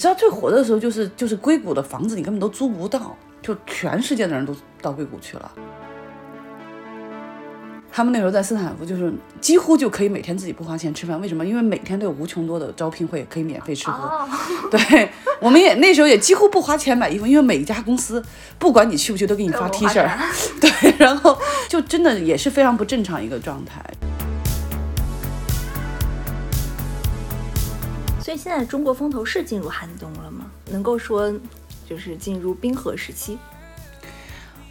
知道最火的时候就是就是硅谷的房子你根本都租不到，就全世界的人都到硅谷去了。他们那时候在斯坦福，就是几乎就可以每天自己不花钱吃饭。为什么？因为每天都有无穷多的招聘会可以免费吃喝。对，我们也那时候也几乎不花钱买衣服，因为每一家公司不管你去不去都给你发 T 恤。对，然后就真的也是非常不正常一个状态。所以现在中国风投是进入寒冬了吗？能够说就是进入冰河时期？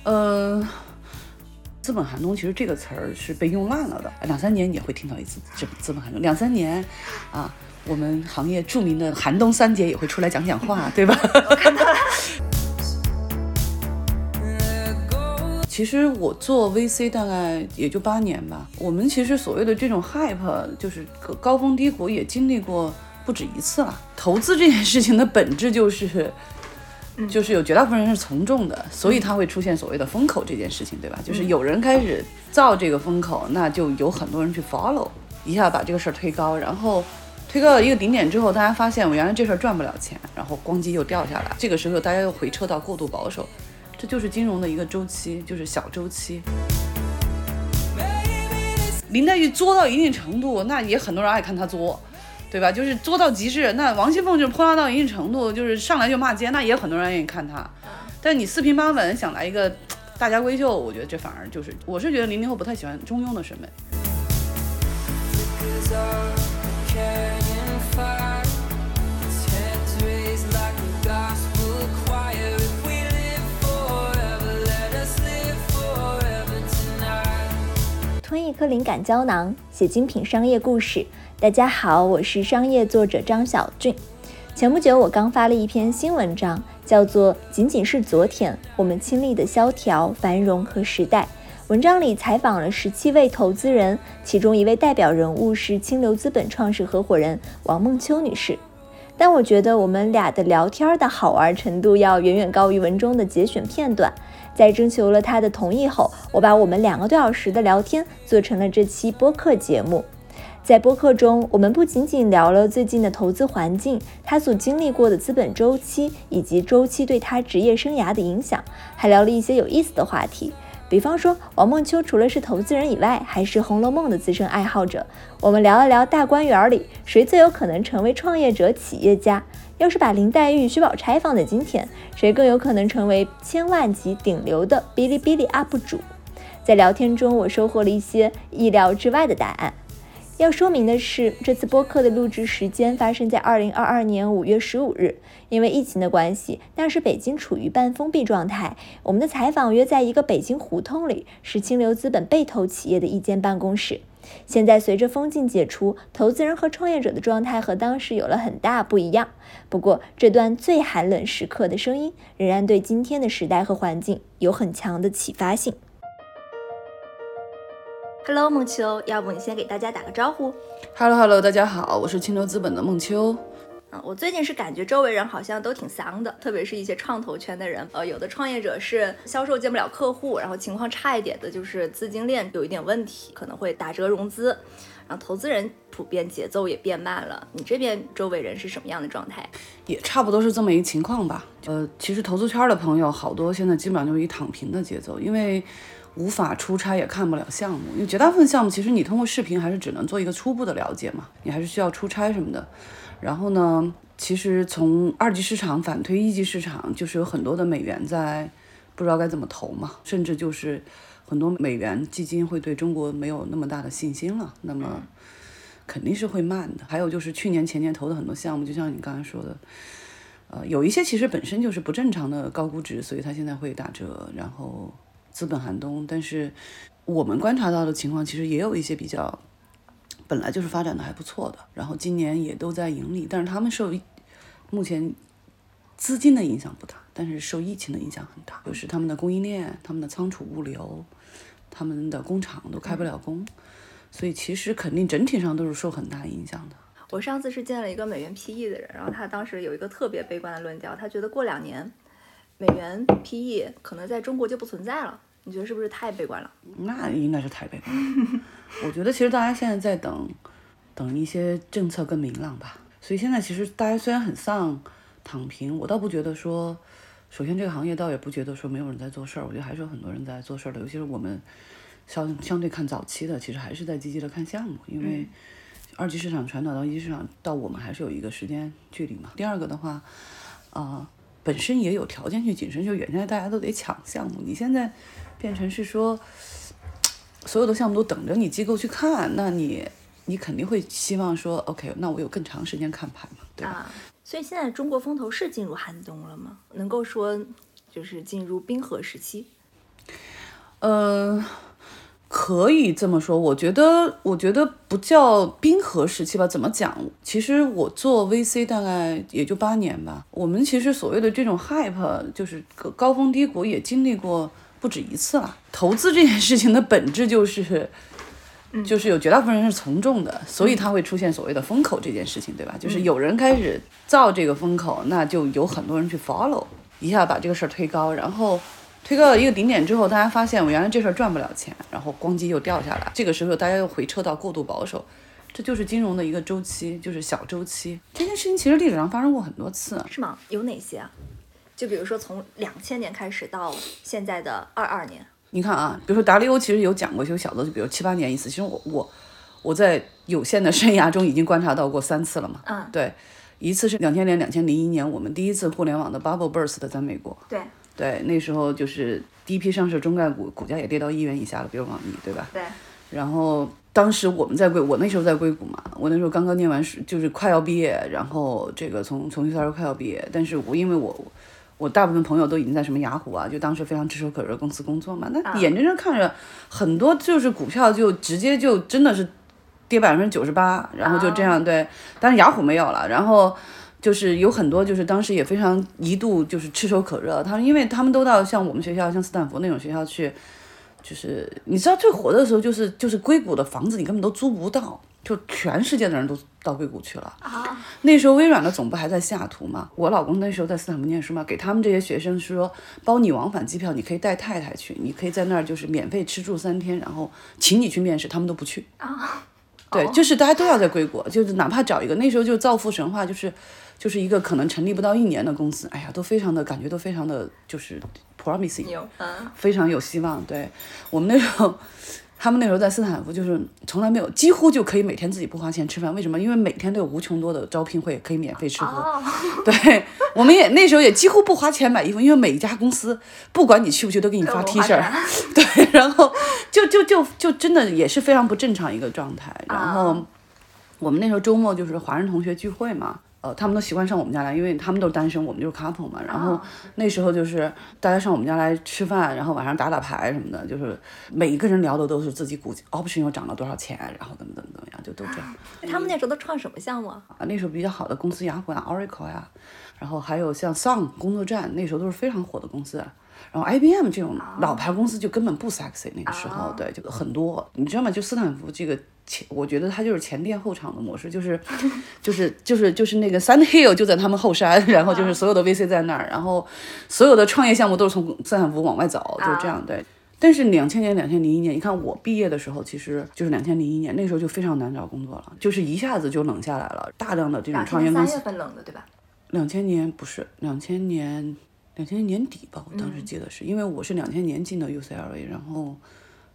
呃。资本寒冬其实这个词儿是被用烂了的，两三年也会听到一次资资本寒冬，两三年，啊，我们行业著名的寒冬三姐也会出来讲讲话，对吧？其实我做 VC 大概也就八年吧，我们其实所谓的这种 hype 就是高峰低谷也经历过不止一次了。投资这件事情的本质就是。就是有绝大部分人是从众的，所以它会出现所谓的风口这件事情，对吧？就是有人开始造这个风口，那就有很多人去 follow，一下把这个事儿推高，然后推高到一个顶点之后，大家发现我原来这事儿赚不了钱，然后咣叽又掉下来，这个时候大家又回撤到过度保守，这就是金融的一个周期，就是小周期。林黛玉作到一定程度，那也很多人爱看她作。对吧？就是作到极致。那王熙凤就是泼辣到一定程度，就是上来就骂街，那也很多人愿意看她。但你四平八稳想来一个大家闺秀，我觉得这反而就是，我是觉得零零后不太喜欢中庸的审美。吞一颗灵感胶囊，写精品商业故事。大家好，我是商业作者张小俊。前不久，我刚发了一篇新文章，叫做《仅仅是昨天我们亲历的萧条、繁荣和时代》。文章里采访了十七位投资人，其中一位代表人物是清流资本创始合伙人王梦秋女士。但我觉得我们俩的聊天的好玩程度要远远高于文中的节选片段。在征求了她的同意后，我把我们两个多小时的聊天做成了这期播客节目。在播客中，我们不仅仅聊了最近的投资环境，他所经历过的资本周期以及周期对他职业生涯的影响，还聊了一些有意思的话题。比方说，王梦秋除了是投资人以外，还是《红楼梦》的资深爱好者。我们聊了聊大观园里谁最有可能成为创业者、企业家。要是把林黛玉、薛宝钗放在今天，谁更有可能成为千万级顶流的哔哩哔哩 UP 主？在聊天中，我收获了一些意料之外的答案。要说明的是，这次播客的录制时间发生在二零二二年五月十五日。因为疫情的关系，那时北京处于半封闭状态。我们的采访约在一个北京胡同里，是清流资本被投企业的一间办公室。现在随着封禁解除，投资人和创业者的状态和当时有了很大不一样。不过，这段最寒冷时刻的声音，仍然对今天的时代和环境有很强的启发性。Hello，梦秋，要不你先给大家打个招呼？Hello，Hello，大家好，我是清流资本的梦秋。嗯，我最近是感觉周围人好像都挺丧的，特别是一些创投圈的人。呃，有的创业者是销售见不了客户，然后情况差一点的就是资金链有一点问题，可能会打折融资。然后投资人普遍节奏也变慢了。你这边周围人是什么样的状态？也差不多是这么一个情况吧。呃，其实投资圈的朋友好多现在基本上就是一躺平的节奏，因为。无法出差也看不了项目，因为绝大部分项目其实你通过视频还是只能做一个初步的了解嘛，你还是需要出差什么的。然后呢，其实从二级市场反推一级市场，就是有很多的美元在不知道该怎么投嘛，甚至就是很多美元基金会对中国没有那么大的信心了，那么肯定是会慢的。还有就是去年前年投的很多项目，就像你刚才说的，呃，有一些其实本身就是不正常的高估值，所以它现在会打折，然后。资本寒冬，但是我们观察到的情况，其实也有一些比较本来就是发展的还不错的，然后今年也都在盈利，但是他们受目前资金的影响不大，但是受疫情的影响很大，就是他们的供应链、他们的仓储物流、他们的工厂都开不了工，所以其实肯定整体上都是受很大影响的。我上次是见了一个美元 PE 的人，然后他当时有一个特别悲观的论调，他觉得过两年。美元 PE 可能在中国就不存在了，你觉得是不是太悲观了？那应该是太悲观了。我觉得其实大家现在在等，等一些政策更明朗吧。所以现在其实大家虽然很丧，躺平，我倒不觉得说，首先这个行业倒也不觉得说没有人在做事儿，我觉得还是有很多人在做事儿的，尤其是我们相相对看早期的，其实还是在积极的看项目，因为二级市场传导到一级市场到我们还是有一个时间距离嘛。第二个的话，啊、本身也有条件去谨慎，就原来大家都得抢项目，你现在变成是说，所有的项目都等着你机构去看，那你你肯定会希望说，OK，那我有更长时间看盘嘛，对吧？啊，所以现在中国风投是进入寒冬了吗？能够说就是进入冰河时期？呃，可以这么说。我觉得，我觉得不叫冰河时期吧。怎么讲？其实我做 VC 大概也就八年吧。我们其实所谓的这种 hype，就是高高峰低谷，也经历过不止一次了。投资这件事情的本质就是。就是有绝大部分人是从众的，所以它会出现所谓的风口这件事情，对吧？就是有人开始造这个风口，那就有很多人去 follow，一下把这个事儿推高，然后推到了一个顶点之后，大家发现我原来这事儿赚不了钱，然后咣叽又掉下来，这个时候大家又回撤到过度保守，这就是金融的一个周期，就是小周期。这件事情其实历史上发生过很多次，是吗？有哪些啊？就比如说从两千年开始到现在的二二年，你看啊，比如说达利欧其实有讲过，就小的，就比如七八年一次。其实我我我在有限的生涯中已经观察到过三次了嘛。嗯，对，一次是两千年、两千零一年，我们第一次互联网的 bubble burst 在美国。对对，那时候就是第一批上市中概股，股价也跌到一元以下了，比如网易，对吧？对，然后当时我们在硅，我那时候在硅谷嘛，我那时候刚刚念完书，就是快要毕业，然后这个从从学校快要毕业，但是我因为我我大部分朋友都已经在什么雅虎啊，就当时非常炙手可热公司工作嘛，那眼睁睁看着很多就是股票就直接就真的是跌百分之九十八，然后就这样对，但是雅虎没有了，然后。就是有很多，就是当时也非常一度就是炙手可热，他们因为他们都到像我们学校，像斯坦福那种学校去，就是你知道最火的时候，就是就是硅谷的房子你根本都租不到，就全世界的人都到硅谷去了。啊，那时候微软的总部还在西雅图嘛，我老公那时候在斯坦福念书嘛，给他们这些学生是说包你往返机票，你可以带太太去，你可以在那儿就是免费吃住三天，然后请你去面试，他们都不去。啊，对，就是大家都要在硅谷，就是哪怕找一个那时候就造富神话，就是就是一个可能成立不到一年的公司，哎呀，都非常的感觉都非常的就是 promising，有，嗯，非常有希望。对我们那时候，他们那时候在斯坦福，就是从来没有，几乎就可以每天自己不花钱吃饭。为什么？因为每天都有无穷多的招聘会可以免费吃喝。哦，对，我们也那时候也几乎不花钱买衣服，因为每一家公司不管你去不去都给你发 T 恤儿。对，然后就就就就真的也是非常不正常一个状态。然后我们那时候周末就是华人同学聚会嘛。呃，他们都习惯上我们家来，因为他们都是单身，我们就是 couple 嘛。然后那时候就是大家上我们家来吃饭，然后晚上打打牌什么的，就是每一个人聊的都是自己股 option 又涨了多少钱，然后怎么怎么怎么样，就都这样。他们那时候都创什么项目啊？啊，那时候比较好的公司，雅虎呀、Oracle 呀，然后还有像 Sun 工作站，那时候都是非常火的公司。然后 IBM 这种老牌公司就根本不 sexy，那个时候，对，就很多，你知道吗？就斯坦福这个前，我觉得它就是前店后厂的模式，就是，就是就是就是那个 Sun Hill 就在他们后山，然后就是所有的 VC 在那儿，然后所有的创业项目都是从斯坦福往外走，就是这样，对。但是两千年、两千零一年，你看我毕业的时候，其实就是两千零一年，那时候就非常难找工作了，就是一下子就冷下来了，大量的这种创业公司。三月份冷的，对吧？两千年不是两千年，两千年年底吧，我当时记得是、因为我是两千年进的 UCLA，然后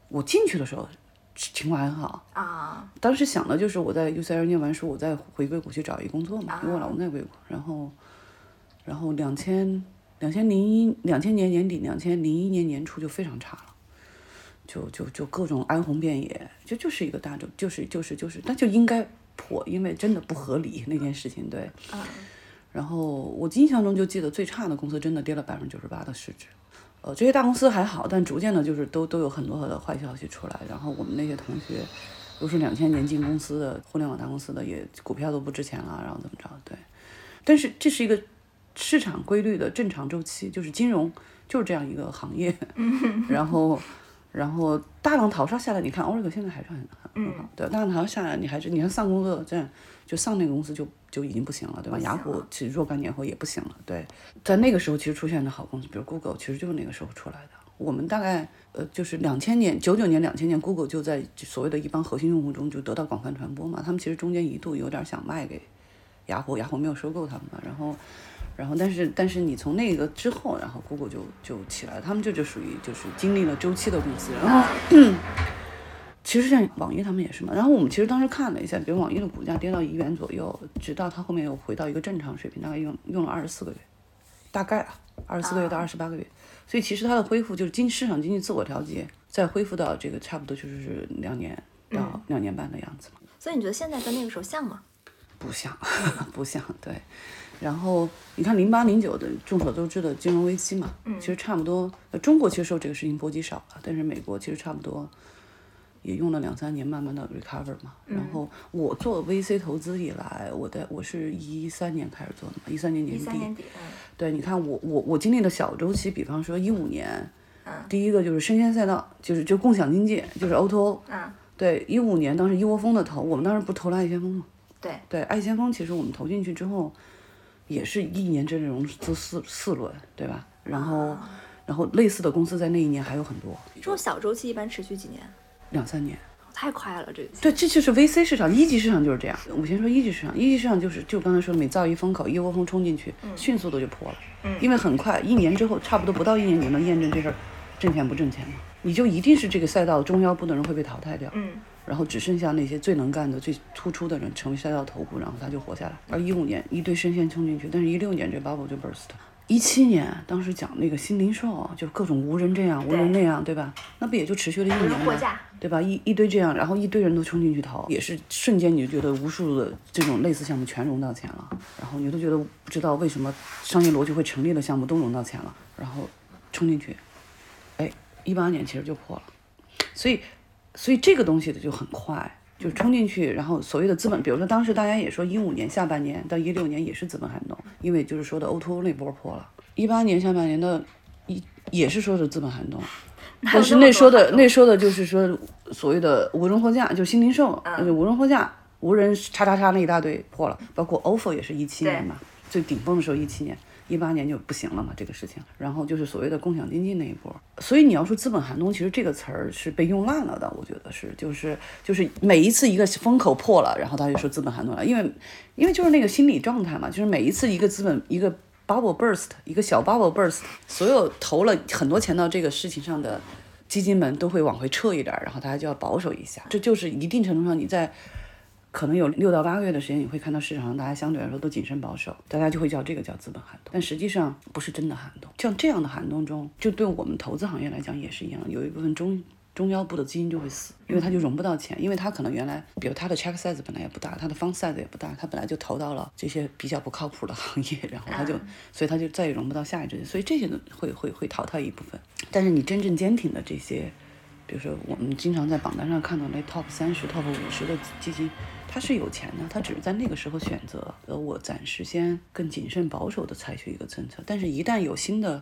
我进去的时候情况还很好，啊，当时想的就是我在 UCLA 念完书，我再回硅谷去找一工作嘛，因为我老公在硅谷，然后，然后两千两千零一两千年年底，两千零一年年初就非常差了。就就就各种哀鸿遍野，就就是一个大众，就是就是就是，那就应该破，因为真的不合理那件事情，对。嗯然后我印象中就记得最差的公司真的跌了百分之九十八的市值，呃，这些大公司还好，但逐渐的就是都都有很多的坏消息出来。然后我们那些同学都是两千年进公司的互联网大公司的，也股票都不值钱了，然后怎么着？对，但是这是一个市场规律的正常周期，就是金融就是这样一个行业，然后。然后大浪淘沙下来，你看 Oracle 现在还是很很很好，对，大浪淘沙下来，你还是你看上工作站，就上那个公司就就已经不行了，对吧？雅虎其实若干年后也不行了，对，在那个时候其实出现的好公司，比如 Google，其实就是那个时候出来的。我们大概呃就是两千年、九九年、两千年，Google 就在所谓的一帮核心用户中就得到广泛传播嘛。他们其实中间一度有点想卖给雅虎，雅虎没有收购他们嘛。然后，然后但是但是你从那个之后，然后 Google 就就起来了，他们这就属于就是经历了周期的公司，然后。其实像网易他们也是嘛，然后我们其实当时看了一下，比如网易的股价跌到一元左右，直到它后面又回到一个正常水平，大概用用了二十四个月，大概啊，二十四个月到二十八个月，所以其实它的恢复就是经市场经济自我调节，再恢复到这个差不多就是两年到两年半的样子嘛。所以你觉得现在跟那个时候像吗？不像，不像，对。然后你看零八零九的众所周知的金融危机嘛，其实差不多，中国其实受这个事情波及少了，但是美国其实差不多。也用了两三年，慢慢的 recover 嘛。然后我做 VC 投资以来，我的我是一三年开始做的嘛，一三年年底。年底。对，你看我我我经历的小周期，比方说一五年，第一个就是生鲜赛道，就是就共享经济，就是 O2O。嗯。对，一五年当时一窝蜂的投，我们当时不投了爱先锋吗？对。对，爱先锋其实我们投进去之后，也是一年之内融资四四轮，对吧？然后然后类似的公司在那一年还有很多。这种小周期一般持续几年？两三年，太快了，这个。对，这就是 VC 市场，一级市场就是这样。我先说一级市场，一级市场就是就刚才说，每造一风口，一窝蜂冲进去，迅速的就破了。嗯。因为很快，一年之后，差不多不到一年，你能验证这事儿挣钱不挣钱吗？你就一定是这个赛道中腰部的人会被淘汰掉。嗯。然后只剩下那些最能干的、最突出的人成为赛道头部，然后他就活下来。而一五年一堆生鲜冲进去，但是一六年这 bubble 就 burst。一七年，当时讲那个新零售，就各种无人这样，无人那样，对吧？那不也就持续了一年吗？对吧？一一堆这样，然后一堆人都冲进去投，也是瞬间你就觉得无数的这种类似项目全融到钱了，然后你都觉得不知道为什么商业逻辑会成立的项目都融到钱了，然后冲进去，哎，一八年其实就破了，所以，所以这个东西的就很快。就冲进去，然后所谓的资本，比如说当时大家也说一五年下半年到一六年也是资本寒冬，因为就是说的 O2O O 那波破了。一八年下半年的一也是说是资本寒冬，但是那说的那说的就是说所谓的无人货架，就新零售，就无人货架，无人叉叉叉那一大堆破了，包括 OFO 也是一七年嘛，最顶峰的时候一七年。一八年就不行了嘛，这个事情，然后就是所谓的共享经济那一波，所以你要说资本寒冬，其实这个词儿是被用烂了的，我觉得是，就是就是每一次一个风口破了，然后他就说资本寒冬了，因为因为就是那个心理状态嘛，就是每一次一个资本一个 bubble burst，一个小 bubble burst，所有投了很多钱到这个事情上的基金们都会往回撤一点，然后大家就要保守一下，这就是一定程度上你在。可能有六到八个月的时间，你会看到市场上大家相对来说都谨慎保守，大家就会叫这个叫资本寒冬，但实际上不是真的寒冬。像这样的寒冬中，就对我们投资行业来讲也是一样，有一部分中中腰部的基金就会死，因为它就融不到钱，因为它可能原来，比如它的 check size 本来也不大，它的 fund size 也不大，它本来就投到了这些比较不靠谱的行业，然后它就，所以它就再也融不到下一支，所以这些会会会淘汰一部分。但是你真正坚挺的这些，比如说我们经常在榜单上看到那 top 三十、top 五十的基金。他是有钱的，他只是在那个时候选择，呃，我暂时先更谨慎保守的采取一个政策，但是，一旦有新的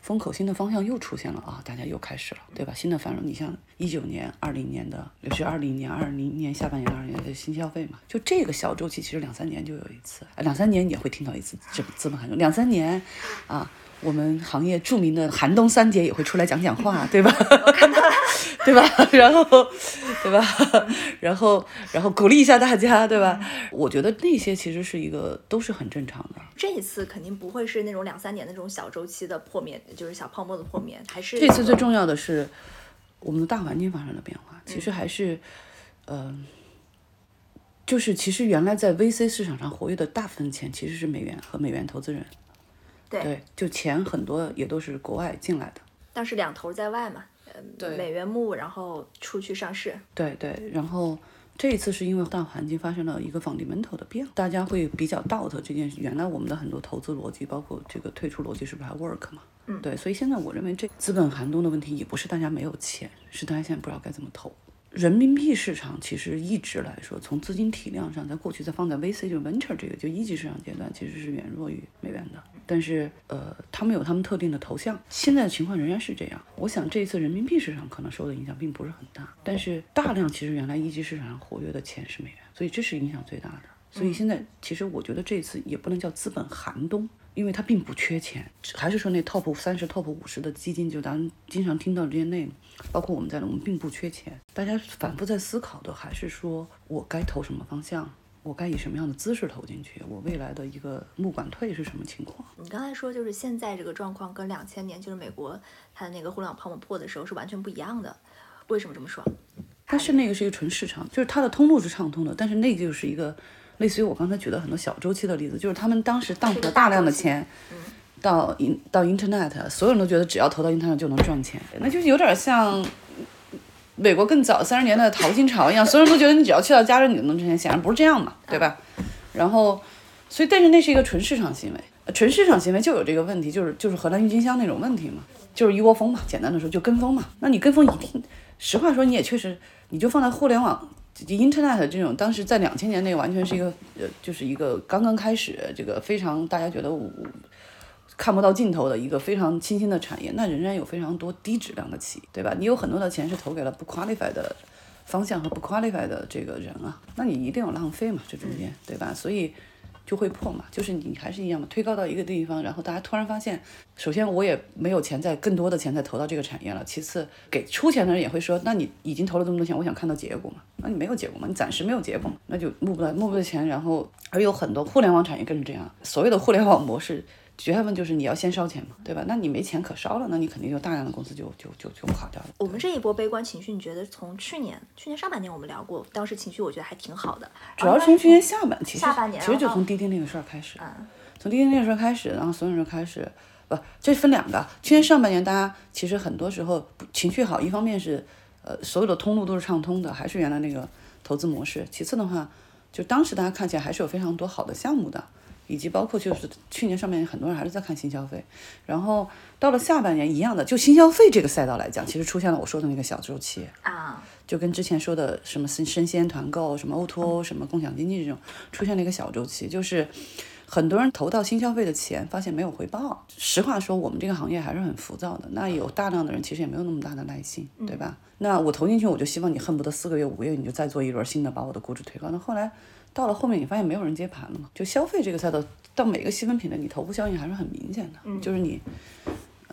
风口、新的方向又出现了啊，大家又开始了，对吧？新的繁荣，你像一九年、二零年的，尤其二零年、二零年下半年、二零年的新消费嘛，就这个小周期，其实两三年就有一次，两三年也会听到一次这资本寒冬，两三年，啊。我们行业著名的寒冬三杰也会出来讲讲话，对吧？对吧？然后，对吧？然后，然后鼓励一下大家，对吧？我觉得那些其实是一个都是很正常的。这一次肯定不会是那种两三年的这种小周期的破灭，就是小泡沫的破灭，还是这次最重要的是我们的大环境发生了变化。其实还是，嗯，就是其实原来在 VC 市场上活跃的大部分钱其实是美元和美元投资人。对，就钱很多也都是国外进来的，当时两头在外嘛，对，美元募，然后出去上市。对对，然后这一次是因为大环境发生了一个 fundamental 的变，大家会比较 doubt 这件事。原来我们的很多投资逻辑，包括这个退出逻辑，是不是还 work 嘛？嗯，对，所以现在我认为这资本寒冬的问题也不是大家没有钱，是大家现在不知道该怎么投。人民币市场其实一直来说，从资金体量上，在过去在放在 VC 就 venture 这个就一级市场阶段，其实是远弱于美元的。但是，呃，他们有他们特定的头像。现在的情况仍然是这样。我想这一次人民币市场可能受的影响并不是很大，但是大量其实原来一级市场上活跃的钱是美元，所以这是影响最大的。所以现在其实我觉得这次也不能叫资本寒冬。因为它并不缺钱，还是说那 top 三十、top 五十的基金，就咱经常听到这些内容，包括我们在内，我们并不缺钱。大家反复在思考的还是说，我该投什么方向，我该以什么样的姿势投进去？我未来的一个募管退是什么情况？你刚才说就是现在这个状况跟两千年就是美国它的那个互联网泡沫破的时候是完全不一样的，为什么这么说？它是那个是一个纯市场，就是它的通路是畅通的，但是那就是一个类似于我刚才举的很多小周期的例子，就是他们当时 dump 了大量的钱到 in 到 internet，所有人都觉得只要投到 internet 就能赚钱，那就是有点像美国更早三十年代的淘金潮一样，所有人都觉得你只要去到加州你就能挣钱，显然不是这样嘛，对吧？然后，所以但是那是一个纯市场行为，呃纯市场行为就有这个问题，就是就是荷兰郁金香那种问题嘛，就是一窝蜂嘛，简单的说就跟风嘛。那你跟风一定，实话说你也确实，你就放在互联网。Internet 这种当时在两千年内完全是一个呃，就是一个刚刚开始，这个非常大家觉得看不到尽头的一个非常新兴的产业，那仍然有非常多低质量的企业，对吧？你有很多的钱是投给了不 qualified 的方向和不 qualified 的这个人啊，那你一定有浪费嘛，这中间，对吧？所以就会破嘛，就是你还是一样嘛，推高到一个地方，然后大家突然发现，首先我也没有钱再更多的钱再投到这个产业了，其次给出钱的人也会说，那你已经投了这么多钱，我想看到结果嘛，那你没有结果嘛，你暂时没有结果嘛，那就募不到募不到钱，然后而有很多互联网产业更是这样，所谓的互联网模式。绝大部分就是你要先烧钱嘛，对吧？那你没钱可烧了，那你肯定就大量的公司就就就就垮掉了。我们这一波悲观情绪，你觉得从去年去年上半年我们聊过，当时情绪我觉得还挺好的，主要是从去年下半其实下半年其实就从滴滴那个事儿开始，嗯从滴滴那个事儿开始，然后所有人开始不，这分两个。去年上半年大家其实很多时候情绪好，一方面是呃所有的通路都是畅通的，还是原来那个投资模式；其次的话，就当时大家看起来还是有非常多好的项目的。以及包括就是去年上半年很多人还是在看新消费，然后到了下半年一样的，就新消费这个赛道来讲，其实出现了我说的那个小周期啊，就跟之前说的什么生生鲜团购、什么 O2O、什么共享经济这种出现了一个小周期，就是很多人投到新消费的钱发现没有回报。实话说，我们这个行业还是很浮躁的，那有大量的人其实也没有那么大的耐心，对吧？那我投进去，我就希望你恨不得四个月、五个月你就再做一轮新的，把我的估值推高。那后来。到了后面，你发现没有人接盘了嘛？就消费这个赛道，到每个细分品类，你头部效应还是很明显的。嗯，就是你，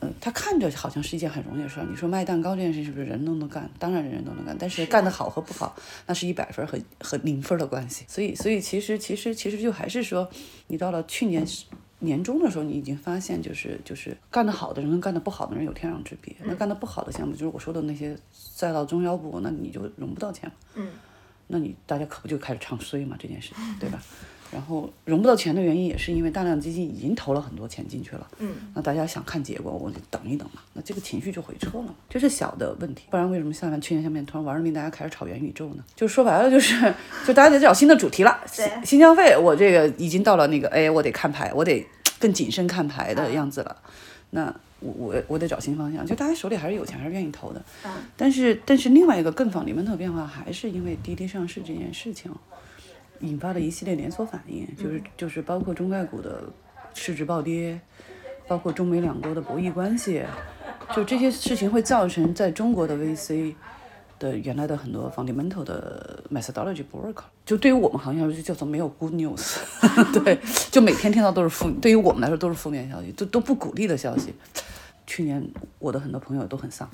呃，他看着好像是一件很容易的事儿。你说卖蛋糕这件事是不是人都能干？当然人人都能干，但是干得好和不好，那是一百分和和零分的关系。所以，所以其实其实其实就还是说，你到了去年年终的时候，你已经发现，就是就是干得好的人跟干得不好的人有天壤之别。那干得不好的项目，就是我说的那些赛道中腰部，那你就融不到钱了。嗯。那你大家可不就开始唱衰嘛这件事情，对吧？然后融不到钱的原因也是因为大量基金已经投了很多钱进去了，嗯，那大家想看结果，我就等一等嘛，那这个情绪就回撤了，这是小的问题。不然为什么下面去年下面突然玩儿命，大家开始炒元宇宙呢？就说白了就是，就大家得找新的主题了。新，新消费，我这个已经到了那个，哎，我得看牌，我得更谨慎看牌的样子了。那。我我我得找新方向，就大家手里还是有钱，还是愿意投的。嗯。但是但是另外一个更仿里面的变化，还是因为滴滴上市这件事情，引发了一系列连锁反应，就是就是包括中概股的市值暴跌，包括中美两国的博弈关系，就这些事情会造成在中国的 VC 的原来的很多 fundamental 的 methodology 不 work。就对于我们行业来说，就叫做没有 good news。对，就每天听到都是负，对于我们来说都是负面消息，都都不鼓励的消息。去年我的很多朋友都很丧，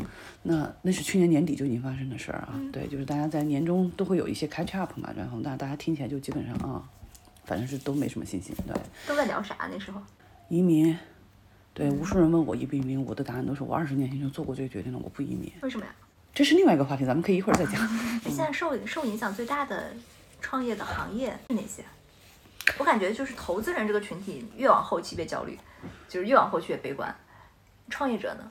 那那是去年年底就已经发生的事儿啊。对，就是大家在年终都会有一些 catch up 嘛，然后那大家听起来就基本上啊，反正是都没什么信心。对，都在聊啥那时候？移民。对，无数人问我移不移民，我的答案都是我二十年前就做过这个决定了，我不移民。为什么呀？这是另外一个话题，咱们可以一会儿再讲。现在受受影响最大的创业的行业是哪些？我感觉就是投资人这个群体越往后期越焦虑，就是越往后期越悲观。创业者呢？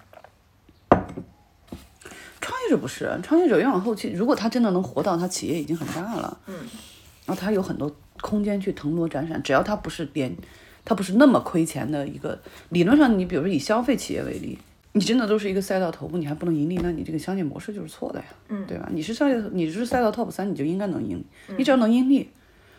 创业者不是创业者，越往后期，如果他真的能活到他企业已经很大了，嗯，然后他有很多空间去腾挪展闪，只要他不是连，他不是那么亏钱的一个，理论上你比如说以消费企业为例，你真的都是一个赛道头部，你还不能盈利，那你这个商业模式就是错的呀，嗯，对吧？你是商业，你是赛道 top 三，你就应该能盈，你只要能盈利。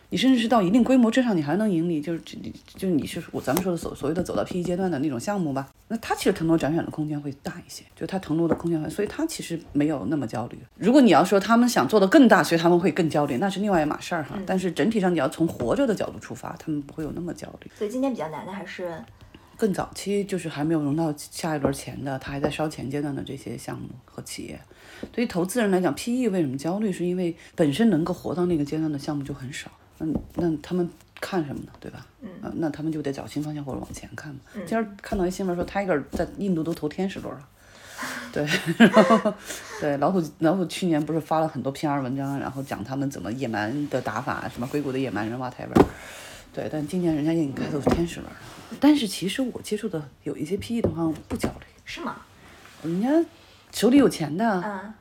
你甚至是到一定规模之上，你还能盈利，就是就就你是我咱们说的所所谓的走到 PE 阶段的那种项目吧，那它其实腾挪展闪的空间会大一些，就它腾挪的空间会，所以它其实没有那么焦虑。如果你要说他们想做的更大，所以他们会更焦虑，那是另外一码事儿哈。但是整体上你要从活着的角度出发，他们不会有那么焦虑。所以今天比较难的还是更早期，就是还没有融到下一轮钱的，他还在烧钱阶段的这些项目和企业。对于投资人来讲，PE 为什么焦虑？是因为本身能够活到那个阶段的项目就很少。嗯，那他们看什么呢？对吧？嗯、那他们就得找新方向或者往前看嘛。今儿看到一新闻说，Tiger 在印度都投天使轮了。对，然后对老虎，老虎去年不是发了很多 PR 文章，然后讲他们怎么野蛮的打法，什么硅谷的野蛮人 whatever。对，但今年人家已经开走天使轮了。但是其实我接触的有一些 PE 同行不焦虑，是吗？人家手里有钱的，嗯，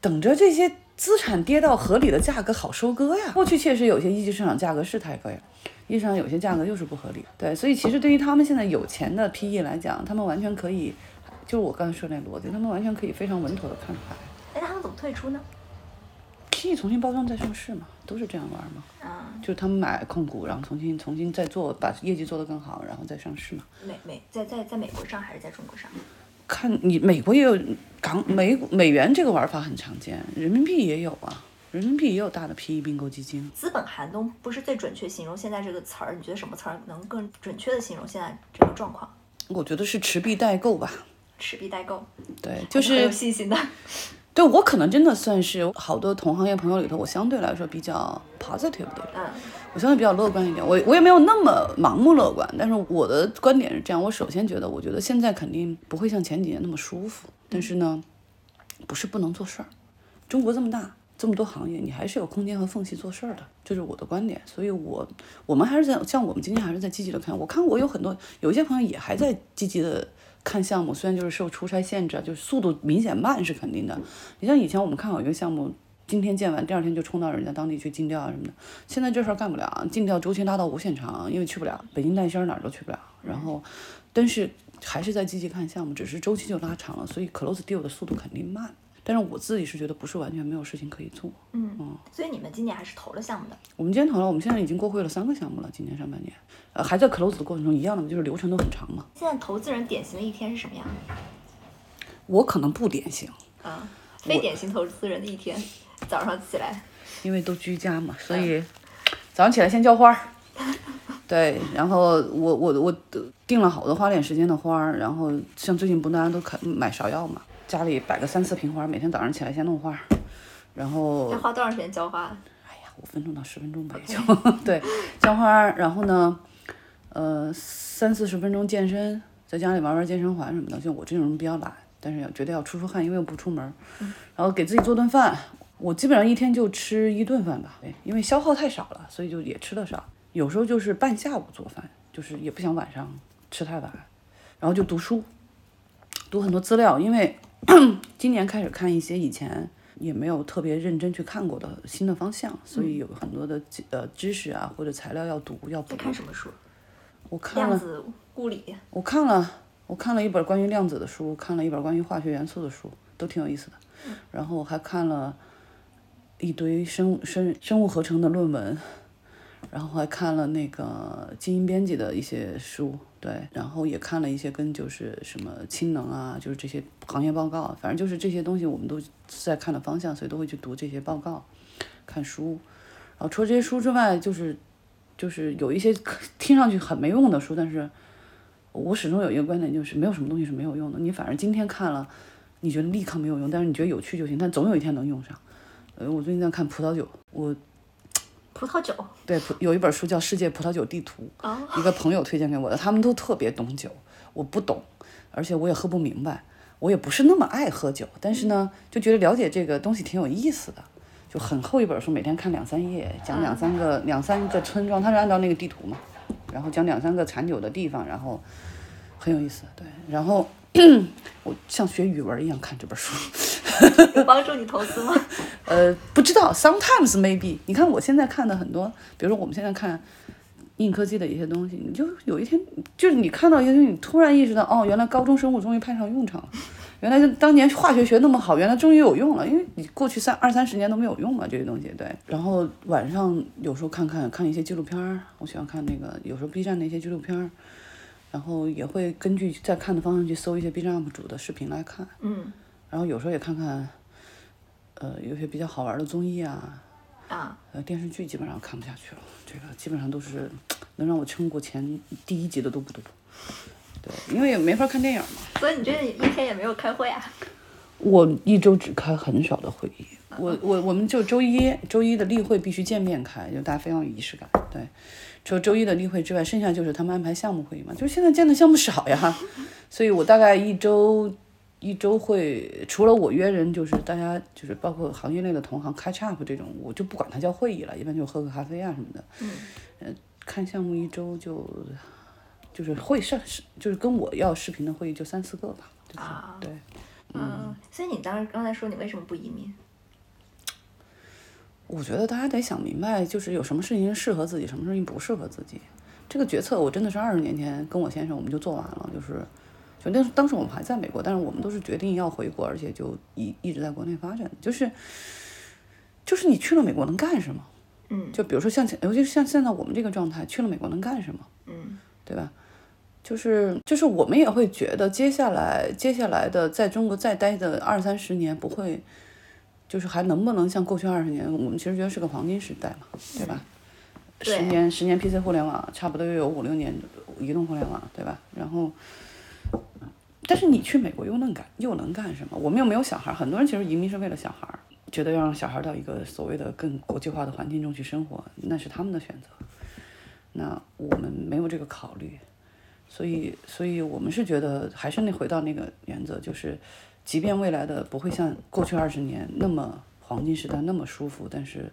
等着这些资产跌到合理的价格好收割呀。过去确实有些一级市场价格是太贵了，一级市场有些价格又是不合理。对，所以其实对于他们现在有钱的 PE 来讲，他们完全可以，就是我刚才说那逻辑，他们完全可以非常稳妥的看出来。那他们怎么退出呢？PE 重新包装再上市嘛，都是这样玩嘛。啊，就是他们买控股，然后重新重新再做，把业绩做得更好，然后再上市嘛。美美在在在美国上还是在中国上？看你美国也有港美股美元这个玩法很常见，人民币也有啊，人民币也有大的 PE 并购基金。资本寒冬不是最准确形容现在这个词儿，你觉得什么词儿能更准确的形容现在这个状况？我觉得是持币待购吧。持币待购，对，就是很有信心的。对我可能真的算是好多同行业朋友里头，我相对来说比较 positive 的人，嗯我相对比较乐观一点。我我也没有那么盲目乐观，但是我的观点是这样：我首先觉得，我觉得现在肯定不会像前几年那么舒服，但是呢，不是不能做事儿。中国这么大，这么多行业，你还是有空间和缝隙做事儿的，这是我的观点。所以我我们还是在像我们今天还是在积极的看。我看我有很多有一些朋友也还在积极的看项目，虽然就是受出差限制，啊，就是速度明显慢是肯定的。你像以前我们看好一个项目。今天建完，第二天就冲到人家当地去尽调啊什么的。现在这事儿干不了，尽调周期拉到无限长，因为去不了，北京带芯儿哪儿都去不了。然后，但是还是在积极看项目，只是周期就拉长了，所以 close deal 的速度肯定慢。但是我自己是觉得不是完全没有事情可以做。嗯，所以你们今年还是投了项目的。我们今天投了，我们现在已经过会了三个项目了，今年上半年，呃，还在 close 的过程中，一样的，就是流程都很长嘛。现在投资人典型的一天是什么样？我可能不典型，啊，非典型投资人的一天，早上起来，因为都居家嘛，所以早上起来先浇花儿。对，然后我我我订了好多花点时间的花儿，然后像最近不大家都看买芍药嘛，家里摆个三四瓶花儿，每天早上起来先弄花儿，然后要花多长时间浇花？哎呀，五分钟到十分钟吧，也就 对，浇花儿，然后呢，呃，三四十分钟健身，在家里玩玩健身环什么的。像我这种人比较懒，但是要觉得要出出汗，因为我不出门儿，然后给自己做顿饭。我基本上一天就吃一顿饭吧，对，因为消耗太少了，所以就也吃的少。有时候就是半下午做饭，就是也不想晚上吃太晚，然后就读书，读很多资料，因为 今年开始看一些以前也没有特别认真去看过的新的方向，所以有很多的呃知识啊或者材料要读要补在。看什么书？我看了，量子物理。我看了，我看了一本关于量子的书，看了一本关于化学元素的书，都挺有意思的。然后我还看了一堆生物生生物合成的论文，然后还看了那个基因编辑的一些书，对，然后也看了一些跟就是什么氢能啊，就是这些行业报告，反正就是这些东西我们都在看的方向，所以都会去读这些报告，看书。然后除了这些书之外，就是就是有一些 听上去很没用的书，但是我始终有一个观点，就是没有什么东西是没有用的。你反正今天看了，你觉得立刻没有用，但是你觉得有趣就行，但总有一天能用上。呃，我最近在看葡萄酒，我葡萄酒。对有一本书叫《世界葡萄酒地图》，哦，一个朋友推荐给我的，他们都特别懂酒，我不懂，而且我也喝不明白，我也不是那么爱喝酒，但是呢，就觉得了解这个东西挺有意思的，就很厚一本书，每天看两三页，讲两三个两三个村庄，它是按照那个地图嘛，然后讲两三个产酒的地方，然后很有意思，对，然后 我像学语文一样看这本书。有帮助你投资吗？呃，不知道，sometimes maybe。你看我现在看的很多，比如说我们现在看硬科技的一些东西，你就有一天，就是你看到一些东西，你突然意识到，哦，原来高中生物终于派上用场了，原来就当年化学学那么好，原来终于有用了，因为你过去三二三十年都没有用嘛，这些东西，对。然后晚上有时候看看看一些纪录片儿，我喜欢看那个，有时候 B 站的一些纪录片儿。然后也会根据在看的方向去搜一些 B 站 UP 主的视频来看，嗯然后有时候也看看，呃，有些比较好玩的综艺啊，啊，呃，电视剧基本上看不下去了，这个基本上都是能让我撑过前第一集的都不多。对，因为也没法看电影嘛。所以你这一天也没有开会啊？我一周只开很少的会议，我我我们就周一周一的例会必须见面开，就大家非常有仪式感。对，除了周一的例会之外，剩下就是他们安排项目会议嘛。就是现在见的项目少呀，所以我大概一周一周会，除了我约人，就是大家就是包括行业内的同行开 up 这种，我就不管它叫会议了，一般就喝个咖啡啊什么的。嗯。呃，看项目一周就就是会上是就是跟我要视频的会议就三四个吧。啊。对。嗯。所以你当时刚才说你为什么不移民？我觉得大家得想明白，就是有什么事情适合自己，什么事情不适合自己。这个决策我真的是二十年前跟我先生我们就做完了，就是，就那当时我们还在美国，但是我们都是决定要回国，而且就一一直在国内发展。就是，就是你去了美国能干什么？嗯，就比如说像尤其是像现在我们这个状态，去了美国能干什么？嗯，对吧？就是就是我们也会觉得接下来接下来的在中国再待的二三十年不会。就是还能不能像过去二十年，我们其实觉得是个黄金时代嘛，对吧？十年十年 PC 互联网，差不多又有五六年移动互联网，对吧？然后，但是你去美国又能干又能干什么？我们又没有小孩，很多人其实移民是为了小孩，觉得要让小孩到一个所谓的更国际化的环境中去生活，那是他们的选择。那我们没有这个考虑，所以，所以我们是觉得还是那回到那个原则，就是。即便未来的不会像过去二十年那么黄金时代那么舒服，但是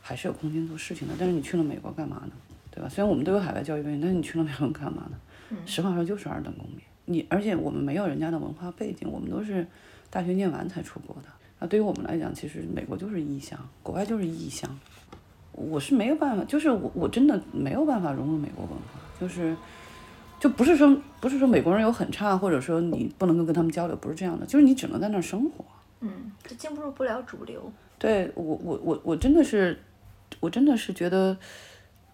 还是有空间做事情的。但是你去了美国干嘛呢？对吧？虽然我们都有海外教育背景，但是你去了美国干嘛呢？实话说就是二等公民。你而且我们没有人家的文化背景，我们都是大学念完才出国的。那对于我们来讲，其实美国就是异乡，国外就是异乡。我是没有办法，就是我我真的没有办法融入美国文化，就是。就不是说不是说美国人有很差，或者说你不能够跟他们交流，不是这样的，就是你只能在那儿生活。嗯，就进入不了主流。对我我我我真的是，我真的是觉得，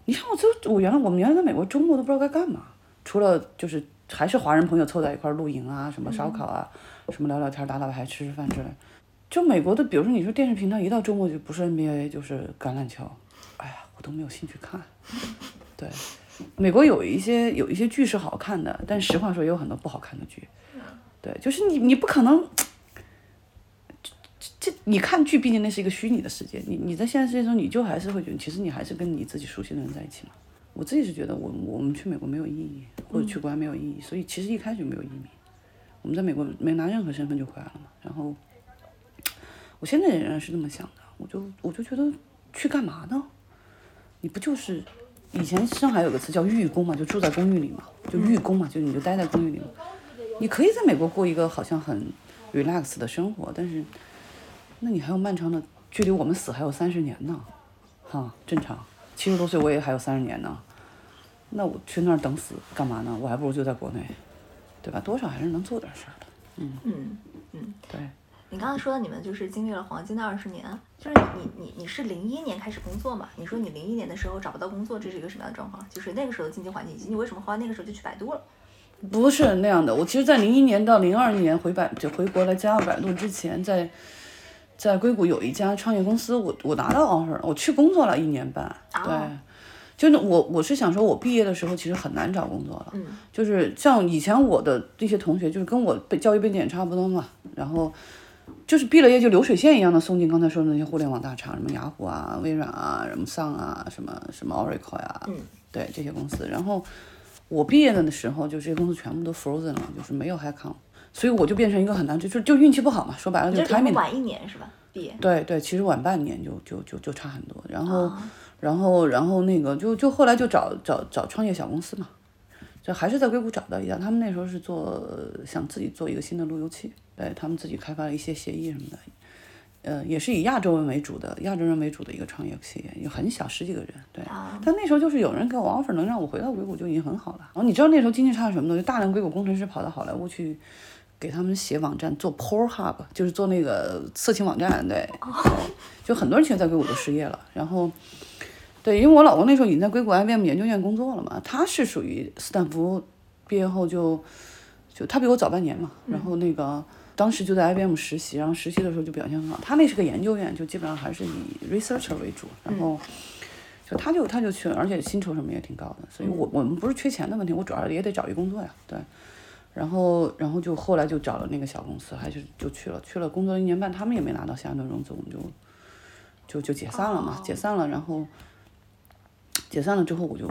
你看我就我原来我们原来在美国周末都不知道该干嘛，除了就是还是华人朋友凑在一块儿露营啊，什么烧烤啊，什么聊聊天、打打牌、吃吃饭之类。就美国的，比如说你说电视频道一到周末就不是 NBA 就是橄榄球，哎呀，我都没有兴趣看。对。美国有一些有一些剧是好看的，但实话说也有很多不好看的剧。对，就是你你不可能，这这你看剧，毕竟那是一个虚拟的世界。你你在现实世界中，你就还是会觉得，其实你还是跟你自己熟悉的人在一起嘛。我自己是觉得，我我们去美国没有意义，或者去国外没有意义，所以其实一开始就没有移民。我们在美国没拿任何身份就回来了嘛。然后，我现在仍然是这么想的，我就我就觉得去干嘛呢？你不就是？以前上海有个词叫寓公嘛，就住在公寓里嘛，就寓公嘛，就你就待在公寓里嘛。你可以在美国过一个好像很 relax 的生活，但是，那你还有漫长的距离我们死还有三十年呢，哈，正常，七十多岁我也还有三十年呢，那我去那儿等死干嘛呢？我还不如就在国内，对吧？多少还是能做点事儿的，嗯嗯嗯，对。你刚才说的，你们就是经历了黄金的二十年，就是你你你是零一年开始工作嘛？你说你零一年的时候找不到工作，这是一个什么样的状况？就是那个时候的经济环境，以及你为什么后来那个时候就去百度了？不是那样的，我其实，在零一年到零二年回百就回国来加入百度之前，在在硅谷有一家创业公司，我我拿到 offer，我去工作了一年半，对，就是我我是想说，我毕业的时候其实很难找工作了，就是像以前我的这些同学，就是跟我被教育背景也差不多嘛，然后。就是毕了业就流水线一样的送进刚才说的那些互联网大厂，什么雅虎啊、微软啊、什么 Sun 啊、什么什么 Oracle 呀，对这些公司。然后我毕业的的时候，就这些公司全部都 frozen 了，就是没有 h i c o n 所以我就变成一个很难，就就就运气不好嘛。说白了就是 timing 晚一年是吧？毕业？对对，其实晚半年就就就就差很多。然后然后然后那个就就后来就找找找创业小公司嘛。就还是在硅谷找到一家，他们那时候是做想自己做一个新的路由器，对他们自己开发了一些协议什么的，呃，也是以亚洲人为主的亚洲人为主的一个创业企业，也很小十几个人，对。但那时候就是有人给我 offer 能让我回到硅谷就已经很好了。然后你知道那时候经济差什么的，就大量硅谷工程师跑到好莱坞去给他们写网站，做 Pornhub，就是做那个色情网站，对。就很多人其实在硅谷都失业了，然后。对，因为我老公那时候已经在硅谷 IBM 研究院工作了嘛，他是属于斯坦福毕业后就就他比我早半年嘛，然后那个当时就在 IBM 实习，然后实习的时候就表现很好。他那是个研究院，就基本上还是以 researcher 为主，然后就他就他就去了，而且薪酬什么也挺高的，所以我我们不是缺钱的问题，我主要也得找一工作呀，对。然后然后就后来就找了那个小公司，还是就去了，去了工作了一年半，他们也没拿到下一轮融资，我们就就就解散了嘛，解散了，然后解散了之后，我就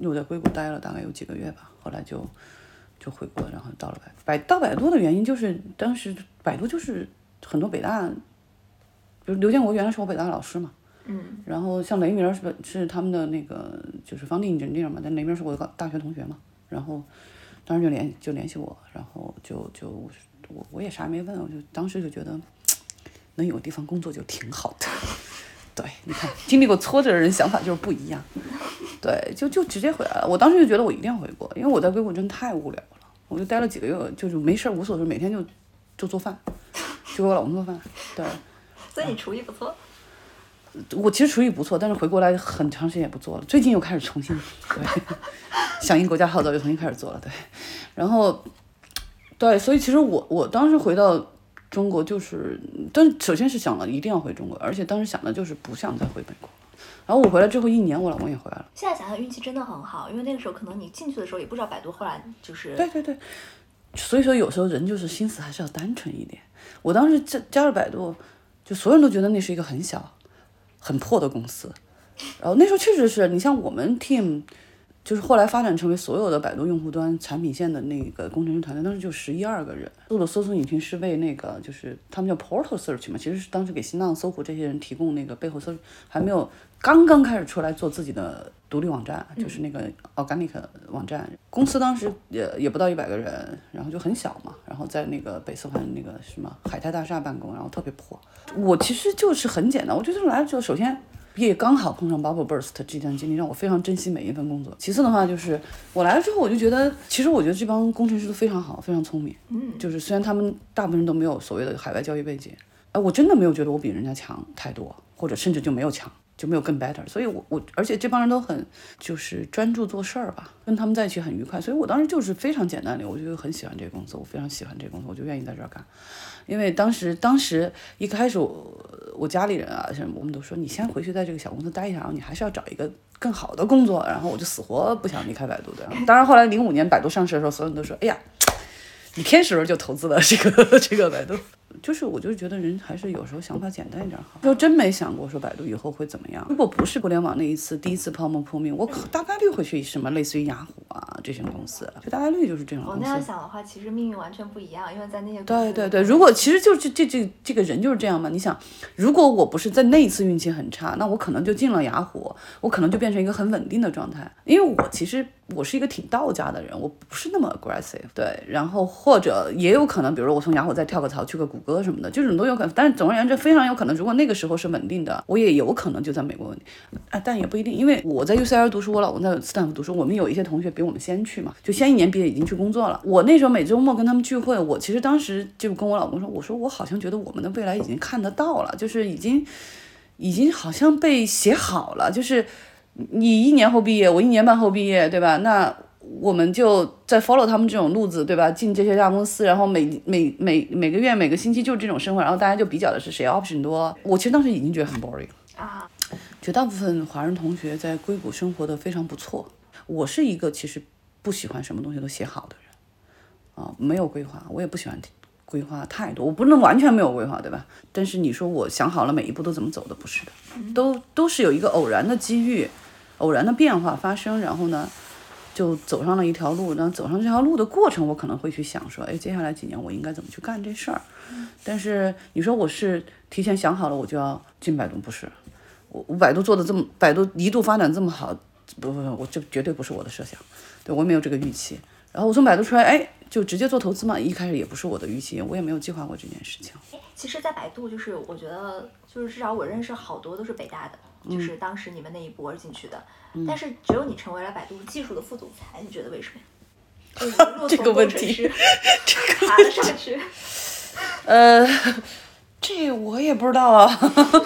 又在硅谷待了大概有几个月吧，后来就就回国，然后到了百百到百度的原因就是当时百度就是很多北大，比如刘建国原来是我北大老师嘛。嗯，然后像雷鸣是是他们的那个就是方定 engineer 嘛，但雷鸣是我的大学同学嘛，然后当时就联就联系我，然后就就我我也啥也没问，我就当时就觉得 能有个地方工作就挺好的。对，你看经历过挫折的人想法就是不一样。对，就就直接回来了。我当时就觉得我一定要回国，因为我在硅谷真的太无聊了，我就待了几个月，就是没事儿无所事，每天就就做饭，就给我老公做饭。对，所以你厨艺不错。我其实厨艺不错，但是回国来很长时间也不做了。最近又开始重新对，响应国家号召又重新开始做了。对，然后对，所以其实我我当时回到中国就是，但首先是想了一定要回中国，而且当时想的就是不想再回美国。然后我回来之后一年，我老公也回来了。现在想想运气真的很好，因为那个时候可能你进去的时候也不知道百度，后来就是对对对，所以说有时候人就是心思还是要单纯一点。我当时加加入百度，就所有人都觉得那是一个很小。很破的公司，然后那时候确实是你像我们 team，就是后来发展成为所有的百度用户端产品线的那个工程师团队，当时就十一二个人做的搜索引擎是为那个就是他们叫 portal search 嘛，其实是当时给新浪、搜狐这些人提供那个背后搜，还没有刚刚开始出来做自己的独立网站，就是那个 organic 网站。公司当时也也不到一百个人，然后就很小嘛，然后在那个北四环那个什么海泰大厦办公，然后特别破。我其实就是很简单，我觉得来了之后，首先也刚好碰上 bubble burst 这段经历，让我非常珍惜每一份工作。其次的话，就是我来了之后，我就觉得，其实我觉得这帮工程师都非常好，非常聪明。嗯，就是虽然他们大部分人都没有所谓的海外教育背景，哎，我真的没有觉得我比人家强太多，或者甚至就没有强。就没有更 better，所以我我而且这帮人都很就是专注做事儿吧，跟他们在一起很愉快，所以我当时就是非常简单的，我就很喜欢这个公司，我非常喜欢这个公司，我就愿意在这儿干，因为当时当时一开始我我家里人啊什么我们都说你先回去在这个小公司待一下，然后你还是要找一个更好的工作，然后我就死活不想离开百度的。当然后来零五年百度上市的时候，所有人都说哎呀，你天使轮就投资了这个 这个百度。就是我就是觉得人还是有时候想法简单一点好。就真没想过说百度以后会怎么样。如果不是互联网那一次第一次泡沫破灭，我可大概率会去什么类似于雅虎啊这些公司，就大概率就是这种公司。我那样想的话，其实命运完全不一样，因为在那些对对对，如果其实就是这这这个人就是这样嘛。你想，如果我不是在那一次运气很差，那我可能就进了雅虎，我可能就变成一个很稳定的状态。因为我其实我是一个挺道家的人，我不是那么 aggressive。对，然后或者也有可能，比如说我从雅虎再跳个槽去个谷歌什么的，这种都有可能。但是总而言之，非常有可能，如果那个时候是稳定的，我也有可能就在美国稳定。啊，但也不一定，因为我在 UCL 读书，我老公在斯坦福读书，我们有一些同学比我们先去嘛，就先一年毕业已经去工作了。我那时候每周末跟他们聚会，我其实当时就跟我老公说，我说我好像觉得我们的未来已经看得到了，就是已经，已经好像被写好了，就是你一年后毕业，我一年半后毕业，对吧？那。我们就在 follow 他们这种路子，对吧？进这些大公司，然后每每每每个月、每个星期就是这种生活，然后大家就比较的是谁 option 多。我其实当时已经觉得很 boring 啊。绝大部分华人同学在硅谷生活的非常不错。我是一个其实不喜欢什么东西都写好的人啊，没有规划，我也不喜欢规划太多。我不能完全没有规划，对吧？但是你说我想好了每一步都怎么走的，不是的，都都是有一个偶然的机遇、偶然的变化发生，然后呢？就走上了一条路，然后走上这条路的过程，我可能会去想说，哎，接下来几年我应该怎么去干这事儿。但是你说我是提前想好了我就要进百度，不是？我我百度做的这么，百度一度发展这么好，不不不，我这绝对不是我的设想，对我没有这个预期。然后我从百度出来，哎，就直接做投资嘛，一开始也不是我的预期，我也没有计划过这件事情。其实，在百度就是我觉得，就是至少我认识好多都是北大的，就是当时你们那一波进去的。但是只有你成为了百度技术的副总裁，你觉得为什么？这个问题，爬了上去。呃，这我也不知道啊。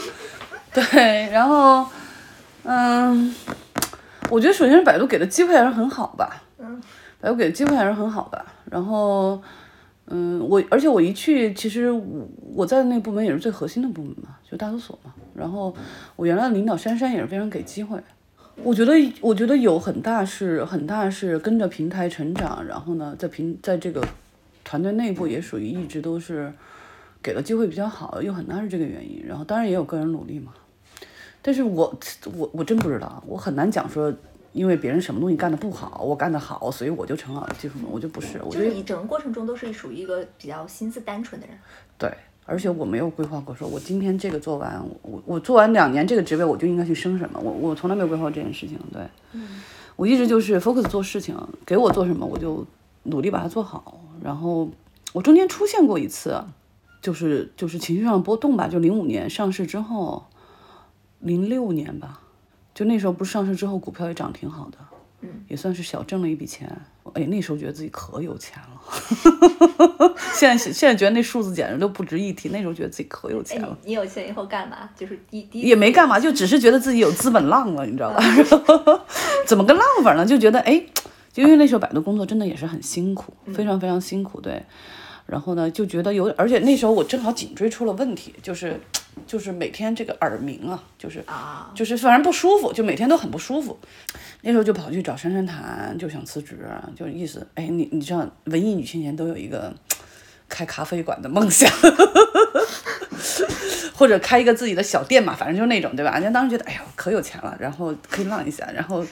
对，然后，嗯，我觉得首先是百度给的机会还是很好吧。嗯。百度给的机会还是很好吧。然后，嗯，我而且我一去，其实我我在那个部门也是最核心的部门嘛，就大搜索嘛。然后我原来的领导珊珊也是非常给机会。我觉得，我觉得有很大是很大是跟着平台成长，然后呢，在平在这个团队内部也属于一直都是给的机会比较好，有很大是这个原因。然后当然也有个人努力嘛。但是我我我真不知道，我很难讲说，因为别人什么东西干得不好，我干得好，所以我就成了技术人，我就不是。我觉得就是你整个过程中都是属于一个比较心思单纯的人。对，而且我没有规划过，说我今天这个做完，我我做完两年这个职位，我就应该去升什么，我我从来没有规划过这件事情。对，我一直就是 focus 做事情，给我做什么我就努力把它做好。然后我中间出现过一次，就是就是情绪上波动吧，就零五年上市之后，零六年吧，就那时候不是上市之后股票也涨挺好的，嗯，也算是小挣了一笔钱。哎，那时候觉得自己可有钱了，现在现在觉得那数字简直都不值一提。那时候觉得自己可有哎钱了，，你有钱以后干嘛？就是第第也没干嘛，就只是觉得自己有资本浪了，你知道吧？怎么个浪法呢？就觉得哎，就因为那时候百度工作真的也是很辛苦，非常非常辛苦，对。然后呢，就觉得有，而且那时候我正好颈椎出了问题，就是就是每天这个耳鸣啊，就是啊，就是反正不舒服，就每天都很不舒服。那时候就跑去找珊珊谈，就想辞职，就意思，哎，你你知道，文艺女青年都有一个开咖啡馆的梦想，或者开一个自己的小店嘛，反正就是那种，对吧？人家当时觉得，哎呦，可有钱了，然后可以浪一下，然后，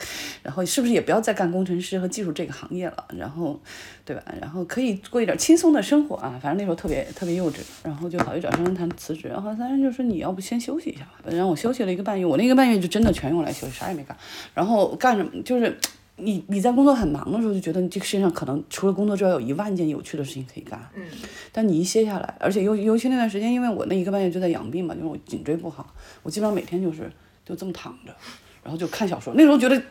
然后是不是也不要再干工程师和技术这个行业了？然后，对吧？然后可以过一点轻松的生活啊，反正那时候特别特别幼稚，然后就跑去找珊珊谈辞职，然后珊珊就说你要不先休息一下吧，让我休息了一个半月，我那个半月就真的全用来休息，啥也没干，然后干什么就是。你你在工作很忙的时候，就觉得你这个世界上可能除了工作之外有一万件有趣的事情可以干。嗯，但你一歇下来，而且尤尤其那段时间，因为我那一个半月就在养病嘛，就是我颈椎不好，我基本上每天就是就这么躺着，然后就看小说。那时候觉得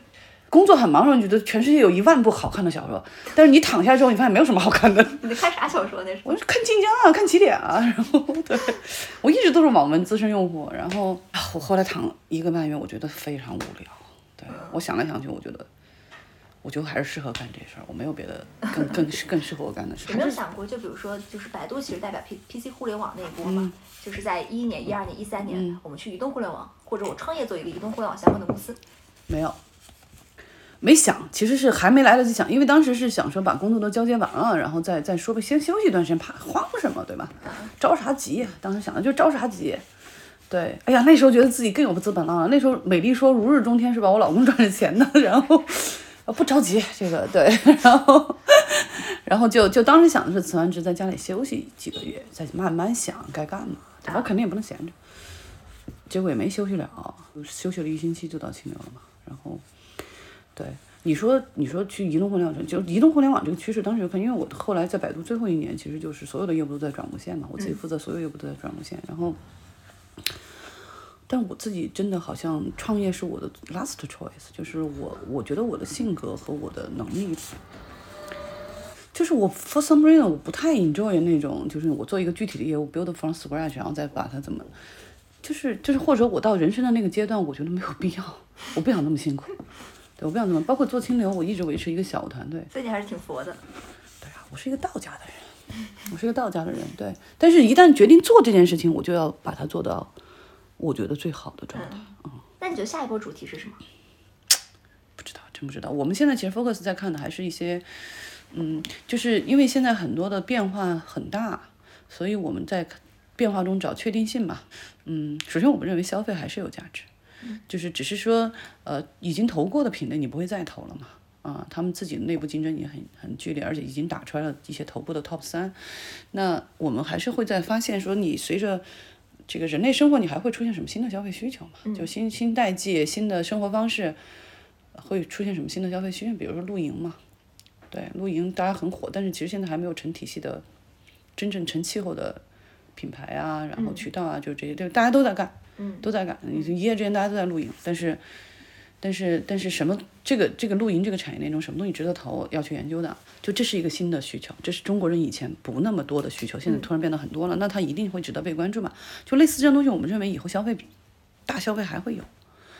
工作很忙的时候，你觉得全世界有一万部好看的小说，但是你躺下之后，你发现没有什么好看的。你在看啥小说那时候？我是看晋江啊，看起点啊，然后对我一直都是网文资深用户，然后啊我后来躺一个半月，我觉得非常无聊。对我想来想去，我觉得。我觉得还是适合干这事儿，我没有别的更更更适合我干的事。有没有想过，就比如说，就是百度其实代表 P P C 互联网那一波嘛，就是在一一年、一二年、一三年，我们去移动互联网，或者我创业做一个移动互联网相关的公司。没有，没想，其实是还没来得及想，因为当时是想说把工作都交接完了，然后再再说吧，先休息一段时间，怕慌什么，对吧？着啥急？当时想的就着啥急。对，哎呀，那时候觉得自己更有资本了。那时候美丽说如日中天是吧？我老公赚着钱呢，然后呃不着急，这个对，然后然后就就当时想的是辞完职在家里休息几个月，再慢慢想该干嘛。我肯定也不能闲着。结果也没休息了，休息了一星期就到清流了嘛。然后，对你说，你说去移动互联网，就移动互联网这个趋势，当时有看，因为我后来在百度最后一年，其实就是所有的业务都在转无线嘛，我自己负责所有业务都在转无线。然后，但我自己真的好像创业是我的 last choice，就是我我觉得我的性格和我的能力。就是我 for some reason 我不太 enjoy 那种，就是我做一个具体的业务 build from scratch，然后再把它怎么，就是就是或者我到人生的那个阶段，我觉得没有必要，我不想那么辛苦，对，我不想那么，包括做清流，我一直维持一个小团队，所以你还是挺佛的。对啊，我是一个道家的人，我是一个道家的人，对，但是一旦决定做这件事情，我就要把它做到我觉得最好的状态。嗯那你觉得下一波主题是什么？不知道，真不知道。我们现在其实 focus 在看的还是一些，嗯，就是因为现在很多的变化很大，所以我们在变化中找确定性嘛。嗯，首先我们认为消费还是有价值，就是只是说，呃，已经投过的品类你不会再投了嘛。啊，他们自己的内部竞争也很很剧烈，而且已经打出来了一些头部的 top 三。那我们还是会在发现说，你随着这个人类生活，你还会出现什么新的消费需求嘛？就新新代际、新的生活方式，会出现什么新的消费需求？比如说露营嘛，对，露营大家很火，但是其实现在还没有成体系的、真正成气候的品牌啊，然后渠道啊，就这些，就，大家都在干，都在干。你一夜之间大家都在露营，但是。但是但是什么这个这个露营这个产业链中什么东西值得投，要去研究的，就这是一个新的需求，这是中国人以前不那么多的需求，现在突然变得很多了，那它一定会值得被关注嘛？就类似这样东西，我们认为以后消费大消费还会有，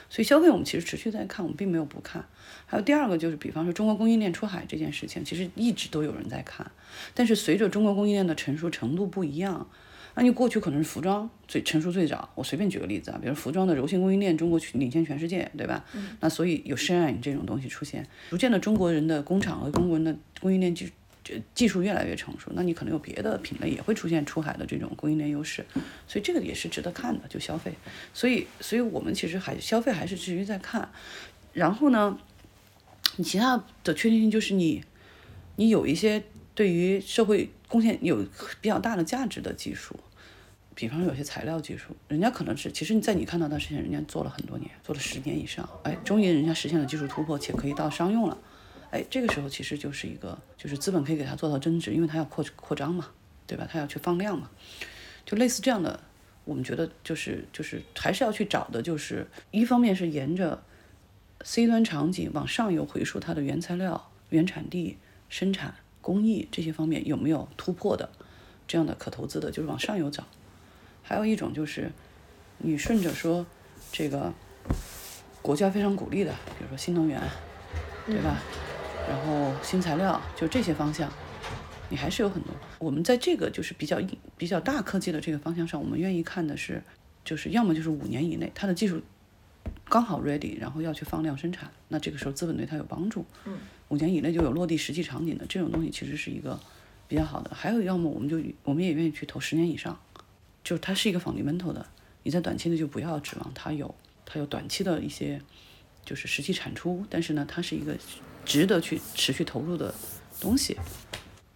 所以消费我们其实持续在看，我们并没有不看。还有第二个就是，比方说中国供应链出海这件事情，其实一直都有人在看，但是随着中国供应链的成熟程度不一样。那你过去可能是服装最成熟最早，我随便举个例子啊，比如服装的柔性供应链，中国去领先全世界，对吧？那所以有 Shine 这种东西出现，逐渐的中国人的工厂和中国人的供应链技技术越来越成熟，那你可能有别的品类也会出现出海的这种供应链优势，所以这个也是值得看的，就消费。所以，所以我们其实还消费还是持续在看，然后呢，你其他的确定性就是你，你有一些对于社会贡献有比较大的价值的技术。比方说有些材料技术，人家可能是，其实你在你看到的之前，人家做了很多年，做了十年以上，哎，终于人家实现了技术突破，且可以到商用了，哎，这个时候其实就是一个，就是资本可以给他做到增值，因为他要扩扩张嘛，对吧？他要去放量嘛，就类似这样的，我们觉得就是就是还是要去找的，就是一方面是沿着 C 端场景往上游回溯它的原材料、原产地、生产工艺这些方面有没有突破的，这样的可投资的，就是往上游找。还有一种就是，你顺着说，这个国家非常鼓励的，比如说新能源，对吧？然后新材料，就这些方向，你还是有很多。我们在这个就是比较比较大科技的这个方向上，我们愿意看的是，就是要么就是五年以内，它的技术刚好 ready，然后要去放量生产，那这个时候资本对它有帮助。嗯。五年以内就有落地实际场景的这种东西，其实是一个比较好的。还有，要么我们就我们也愿意去投十年以上。就是它是一个 fundamental 的，你在短期内就不要指望它有它有短期的一些就是实际产出，但是呢，它是一个值得去持续投入的东西。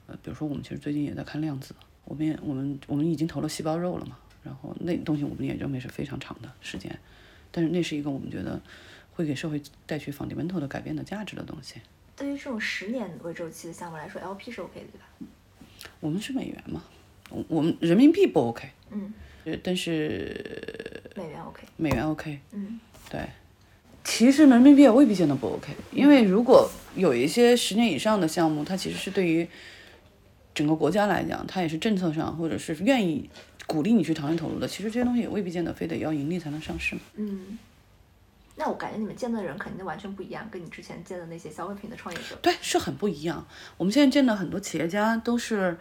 呃，比如说我们其实最近也在看量子，我们也我们我们已经投了细胞肉了嘛，然后那东西我们也认为是非常长的时间，但是那是一个我们觉得会给社会带去 fundamental 的改变的价值的东西。对于这种十年为周期的项目来说，LP 是 OK 的，对吧？我们是美元嘛。我们人民币不 OK，嗯，但是美元 OK，美元 OK，嗯，对，其实人民币也未必见得不 OK，因为如果有一些十年以上的项目，它其实是对于整个国家来讲，它也是政策上或者是愿意鼓励你去长期投入的，其实这些东西也未必见得非得要盈利才能上市嘛。嗯，那我感觉你们见的人肯定完全不一样，跟你之前见的那些消费品的创业者，对，是很不一样。我们现在见的很多企业家都是。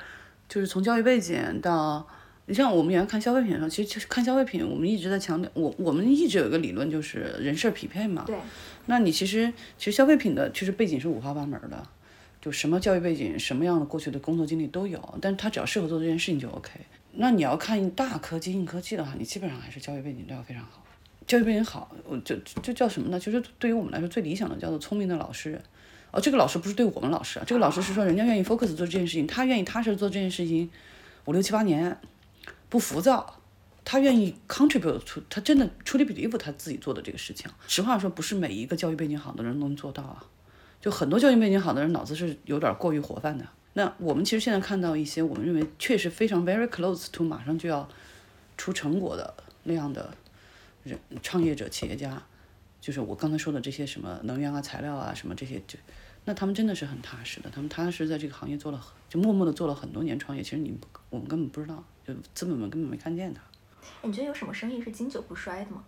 就是从教育背景到，你像我们原来看消费品的时候，其实看消费品，我们一直在强调，我我们一直有一个理论，就是人事匹配嘛。对。那你其实其实消费品的其实背景是五花八门的，就什么教育背景，什么样的过去的工作经历都有，但是他只要适合做这件事情就 OK。那你要看大科技、硬科技的话，你基本上还是教育背景都要非常好。教育背景好，我就就叫什么呢？就是对于我们来说最理想的叫做聪明的老师。哦，这个老师不是对我们老师啊，这个老师是说人家愿意 focus 做这件事情，他愿意踏实做这件事情五六七八年，不浮躁，他愿意 contribute 出，他真的 truly believe 他自己做的这个事情。实话说，不是每一个教育背景好的人能做到啊，就很多教育背景好的人脑子是有点过于活泛的。那我们其实现在看到一些我们认为确实非常 very close to 马上就要出成果的那样的创业者、企业家。就是我刚才说的这些什么能源啊、材料啊什么这些，就那他们真的是很踏实的，他们踏实在这个行业做了，就默默的做了很多年创业。其实你我们根本不知道，就资本们根本没看见他。你觉得有什么生意是经久不衰的吗？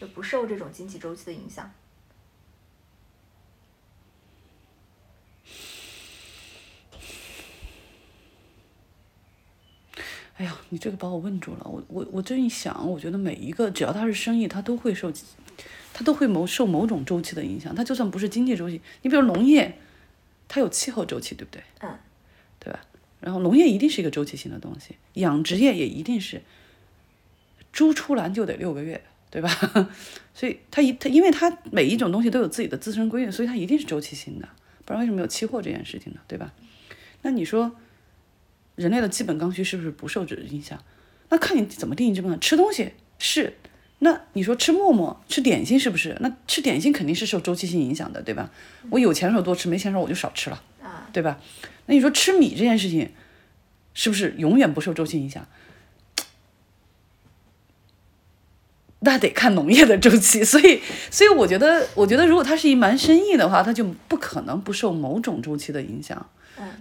就不受这种经济周期的影响？哎呀，你这个把我问住了。我我我这一想，我觉得每一个只要它是生意，它都会受。它都会某受某种周期的影响，它就算不是经济周期，你比如农业，它有气候周期，对不对？嗯，对吧？然后农业一定是一个周期性的东西，养殖业也一定是，猪出栏就得六个月，对吧？所以它一它因为它每一种东西都有自己的自身规律，所以它一定是周期性的，不然为什么有期货这件事情呢？对吧？那你说，人类的基本刚需是不是不受这影响？那看你怎么定义这部分，吃东西是。那你说吃馍馍、吃点心是不是？那吃点心肯定是受周期性影响的，对吧？我有钱的时候多吃，没钱的时候我就少吃了，对吧？那你说吃米这件事情，是不是永远不受周期影响？那得看农业的周期，所以，所以我觉得，我觉得如果它是一门生意的话，它就不可能不受某种周期的影响。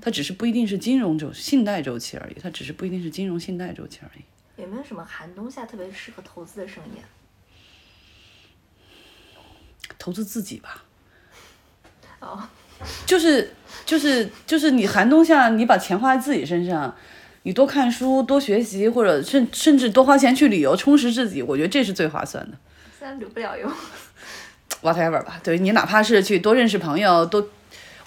它只是不一定是金融周信贷周期而已，它只是不一定是金融信贷周期而已。有没有什么寒冬下特别适合投资的生意？投资自己吧。哦。就是就是就是你寒冬下你把钱花在自己身上，你多看书、多学习，或者甚甚至多花钱去旅游，充实自己，我觉得这是最划算的。虽然旅不了游。whatever 吧，对你哪怕是去多认识朋友，多，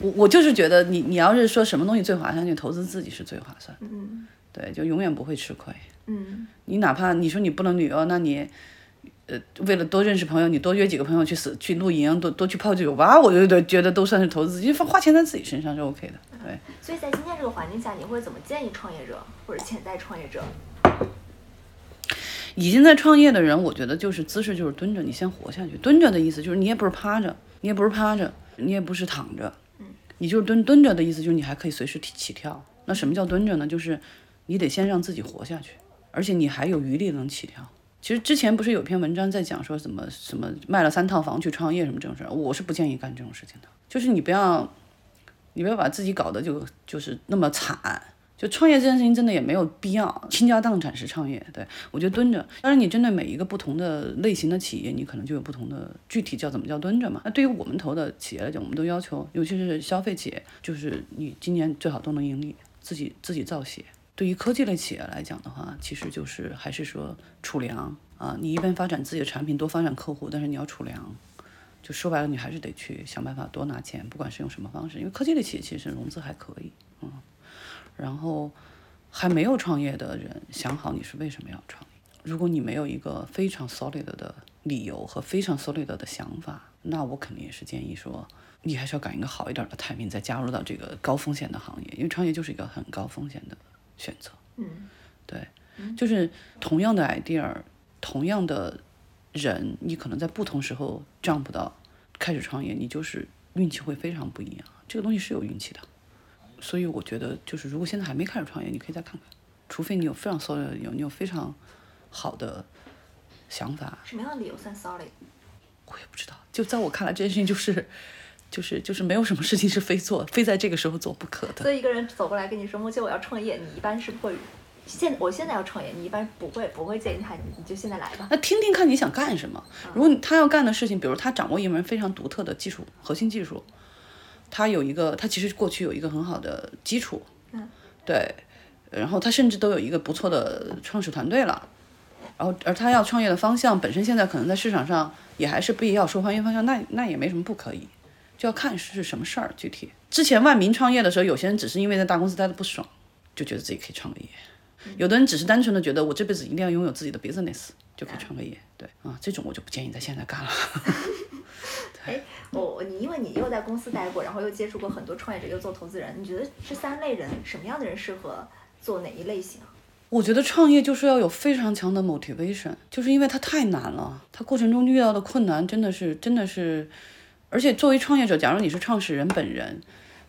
我我就是觉得你你要是说什么东西最划算，就投资自己是最划算，嗯对，就永远不会吃亏。嗯你哪怕你说你不能旅游，那你，呃，为了多认识朋友，你多约几个朋友去死去露营，多多去泡酒吧，我觉得觉得都算是投资因为，花钱在自己身上是 OK 的。对，所以在今天这个环境下，你会怎么建议创业者或者潜在创业者？已经在创业的人，我觉得就是姿势就是蹲着，你先活下去。蹲着的意思就是你也不是趴着，你也不是趴着，你也不是躺着，你就是蹲蹲着的意思就是你还可以随时起起跳。那什么叫蹲着呢？就是你得先让自己活下去，而且你还有余力能起跳。其实之前不是有篇文章在讲说怎么什么卖了三套房去创业什么这种事儿，我是不建议干这种事情的。就是你不要，你不要把自己搞得就就是那么惨。就创业这件事情真的也没有必要倾家荡产式创业。对我觉得蹲着，当然你针对每一个不同的类型的企业，你可能就有不同的具体叫怎么叫蹲着嘛。那对于我们投的企业来讲，我们都要求，尤其是消费企业，就是你今年最好都能盈利，自己自己造血。对于科技类企业来讲的话，其实就是还是说储粮啊，你一边发展自己的产品，多发展客户，但是你要储粮。就说白了，你还是得去想办法多拿钱，不管是用什么方式，因为科技类企业其实融资还可以，嗯。然后还没有创业的人，想好你是为什么要创业。如果你没有一个非常 solid 的理由和非常 solid 的想法，那我肯定也是建议说，你还是要赶一个好一点的 timing 再加入到这个高风险的行业，因为创业就是一个很高风险的选择。嗯对，就是同样的 idea，同样的人，你可能在不同时候 jump 到开始创业，你就是运气会非常不一样。这个东西是有运气的，所以我觉得就是如果现在还没开始创业，你可以再看看，除非你有非常 solid，有你有非常好的想法，什么样的理由算 solid？我也不知道。就在我看来，这件事情就是。就是就是没有什么事情是非做非在这个时候做不可的。所以一个人走过来跟你说：“莫姐，我要创业。”你一般是不会，现我现在要创业，你一般不会不会建议他，你你就现在来吧。那听听看你想干什么。如果他要干的事情，比如他掌握一门非常独特的技术核心技术，他有一个他其实过去有一个很好的基础，嗯，对，然后他甚至都有一个不错的创始团队了。然后，而他要创业的方向本身现在可能在市场上也还是不一样受欢迎方向，那那也没什么不可以，就要看是什么事儿具体。之前万民创业的时候，有些人只是因为在大公司待的不爽，就觉得自己可以创个业；有的人只是单纯的觉得我这辈子一定要拥有自己的 business，就可以创个业。对啊，这种我就不建议在现在干了。哎，我你因为你又在公司待过，然后又接触过很多创业者，又做投资人，你觉得这三类人什么样的人适合做哪一类型啊？我觉得创业就是要有非常强的 motivation，就是因为它太难了，它过程中遇到的困难真的是真的是，而且作为创业者，假如你是创始人本人，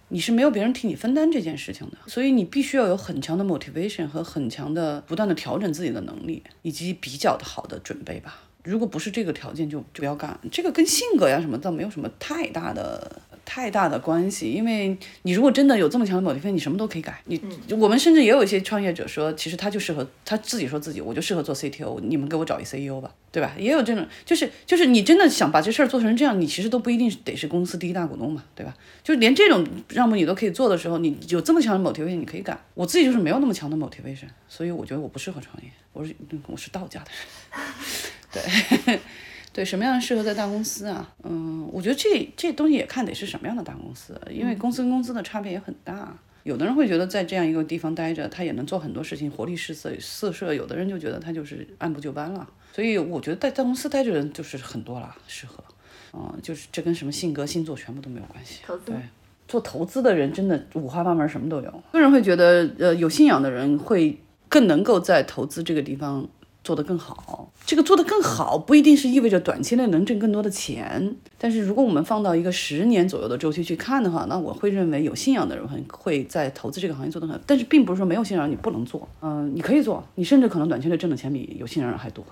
你是没有别人替你分担这件事情的，所以你必须要有很强的 motivation 和很强的不断的调整自己的能力，以及比较的好的准备吧。如果不是这个条件就，就不要干。这个跟性格呀什么倒没有什么太大的太大的关系，因为你如果真的有这么强的 motivation，你什么都可以改。你、我们甚至也有一些创业者说，其实他就适合他自己说自己，我就适合做 CTO，你们给我找一 CEO 吧，对吧？也有这种，就是就是你真的想把这事儿做成这样，你其实都不一定得是公司第一大股东嘛，对吧？就连这种让步你都可以做的时候，你有这么强的 motivation，你可以改。我自己就是没有那么强的 motivation，所以我觉得我不适合创业，我是我是道家的人。对，对，什么样的适合在大公司啊？嗯，我觉得这这东西也看得是什么样的大公司，因为公司跟公司的差别也很大。有的人会觉得在这样一个地方待着，他也能做很多事情，活力四射四射；有的人就觉得他就是按部就班了。所以我觉得在大公司待着人就是很多了，适合。嗯，就是这跟什么性格、星座全部都没有关系。投资对，做投资的人真的五花八门，什么都有。个人会觉得，呃，有信仰的人会更能够在投资这个地方做得更好。这个做得更好不一定是意味着短期内能挣更多的钱，但是如果我们放到一个十年左右的周期去看的话，那我会认为有信仰的人会会在投资这个行业做得很好。但是并不是说没有信仰你不能做，嗯、你可以做，你甚至可能短期内挣的钱比有信仰人还多。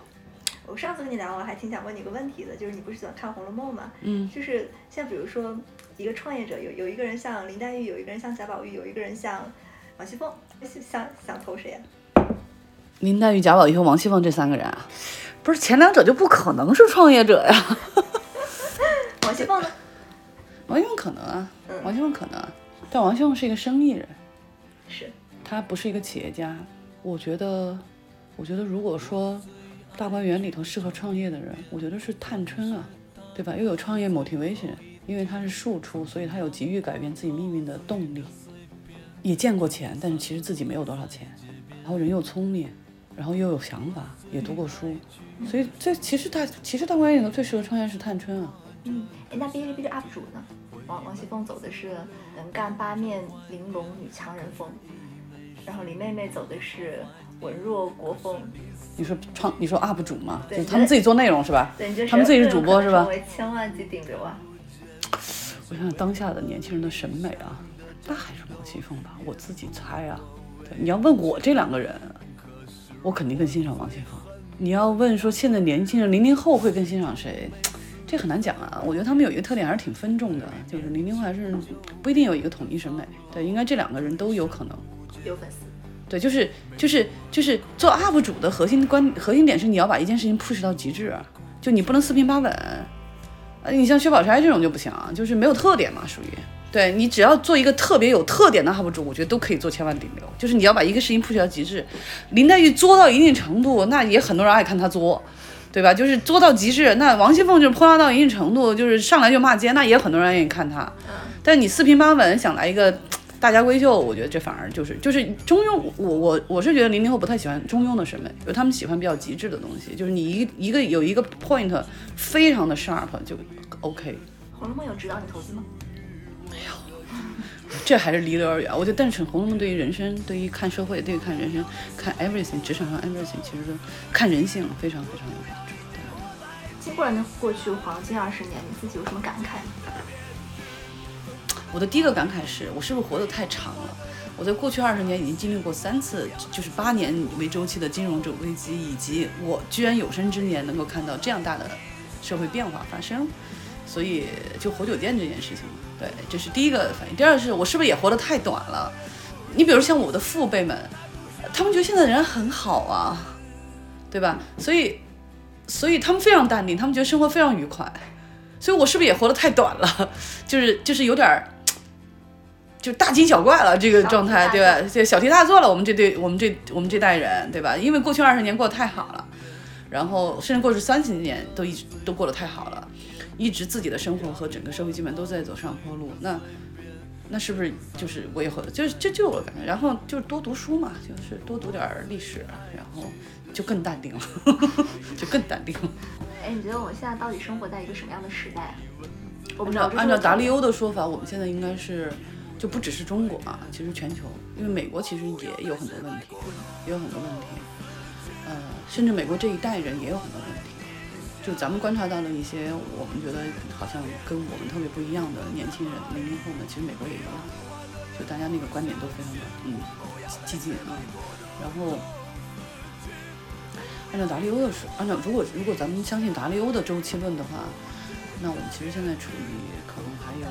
我上次跟你聊，我还挺想问你一个问题的，就是你不是喜欢看《红楼梦》吗？嗯，就是像比如说一个创业者，有有一个人像林黛玉，有一个人像贾宝玉，有一个人像王熙凤，想想投谁呀、林黛玉、贾宝玉和王熙凤这三个人啊，不是前两者就不可能是创业者呀。王熙凤呢？王熙凤可能啊，王熙凤可能啊，但王熙凤是一个生意人，是，他不是一个企业家。我觉得，我觉得如果说大观园里头适合创业的人，我觉得是探春啊，对吧？又有创业 motivation，因为他是庶出，所以他有急于改变自己命运的动力。也见过钱，但是其实自己没有多少钱，然后人又聪明，然后又有想法，也读过书，所以这其实大其实大观园里头最适合创业是探春啊。嗯，哎，那哔哩哔哩 UP 主呢？王王熙凤走的是能干八面玲珑女强人风，然后林妹妹走的是文弱国风。你说创你说 UP 主嘛，就对是他们自己做内容是吧？对，你觉得他们自己是主播是吧成？为千万级顶流啊！我想想当下的年轻人的审美啊，那还是王熙凤吧，我自己猜啊。对，你要问我这两个人，我肯定更欣赏王熙凤。你要问说现在年轻人零零后会更欣赏谁，这很难讲啊。我觉得他们有一个特点还是挺分众的，就是零零后还是不一定有一个统一审美。对，应该这两个人都有可能。有粉丝，对，就是就是就是做 UP 主的核心观核心点是你要把一件事情 push 到极致，就你不能四平八稳。呃，你像薛宝钗这种就不行啊，就是没有特点嘛，属于。对你只要做一个特别有特点的 UP 主，我觉得都可以做千万顶流。就是你要把一个事情 push 到极致，林黛玉作到一定程度，那也很多人爱看她作，对吧？就是作到极致。那王熙凤就是泼辣到一定程度，就是上来就骂街，那也很多人愿意看她。但你四平八稳想来一个大家闺秀，我觉得这反而就是就是中庸。我我我是觉得零零后不太喜欢中庸的审美，就他们喜欢比较极致的东西，就是你一一个有一个 point 非常的 sharp 就 OK。《红楼梦》有指导你投资吗？这还是离得有点远。我觉得，但是《红楼梦》对于人生、对于看社会、对于看人生、看 everything，职场上 everything，其实都看人性非常非常有帮助。经过了那过去黄金二十年，你自己有什么感慨吗？我的第一个感慨是我是不是活得太长了？我在过去二十年已经经历过三次，就是八年为周期的金融危机，以及我居然有生之年能够看到这样大的社会变化发生，所以就活久见这件事情，对，这是第一个反应。第二个是我是不是也活得太短了？你比如像我的父辈们，他们觉得现在的人很好啊，对吧？所以，所以他们非常淡定，他们觉得生活非常愉快。所以我是不是也活得太短了？就是就是有点儿，就是大惊小怪了这个状态，对吧？就，小题大做了。我们这对我们这我们这代人，对吧？因为过去二十年过得太好了，然后甚至过去三十年都一直都过得太好了，一直自己的生活和整个社会基本都在走上坡路。那那是不是就是我也会，就是这就是我感觉。然后就是多读书嘛，就是多读点儿历史，然后就更淡定了，就更淡定了。哎，你觉得我们现在到底生活在一个什么样的时代啊？我不按知道，按照达利欧的说法，我们现在应该是就不只是中国啊，其实全球，因为美国其实也有很多问题，也有很多问题，呃，甚至美国这一代人也有很多问题。就咱们观察到了一些我们觉得好像跟我们特别不一样的年轻人，零零后们，其实美国也一样，就大家那个观点都非常的嗯激进啊，然后。按照达利欧的说，按照如果如果咱们相信达利欧的周期论的话，那我们其实现在处于可能还有，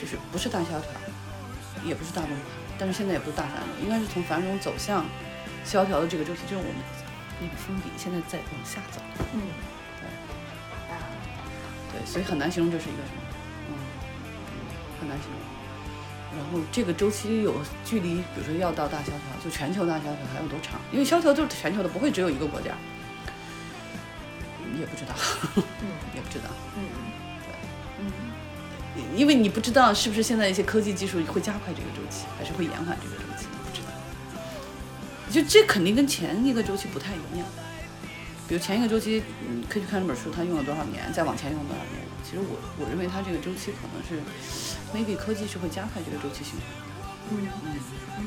就是不是大萧条，也不是大崩盘，但是现在也不是大繁荣，应该是从繁荣走向萧条的这个周期，就是我们那个封顶现在在往下走，嗯，啊，对，所以很难形容这是一个什么，嗯，嗯很难形容。然后这个周期有距离，比如说要到大萧条，就全球大萧条还有多长？因为萧条就是全球的，不会只有一个国家，也不知道，嗯 也不知道。嗯嗯因为你不知道是不是现在一些科技技术会加快这个周期，还是会延缓这个周期。就这肯定跟前一个周期不太一样。比如前一个周期，你可以去看这本书，它用了多少年，再往前用了多少年。其实我我认为它这个周期可能是，maybe 科技是会加快这个周期循环的。嗯嗯，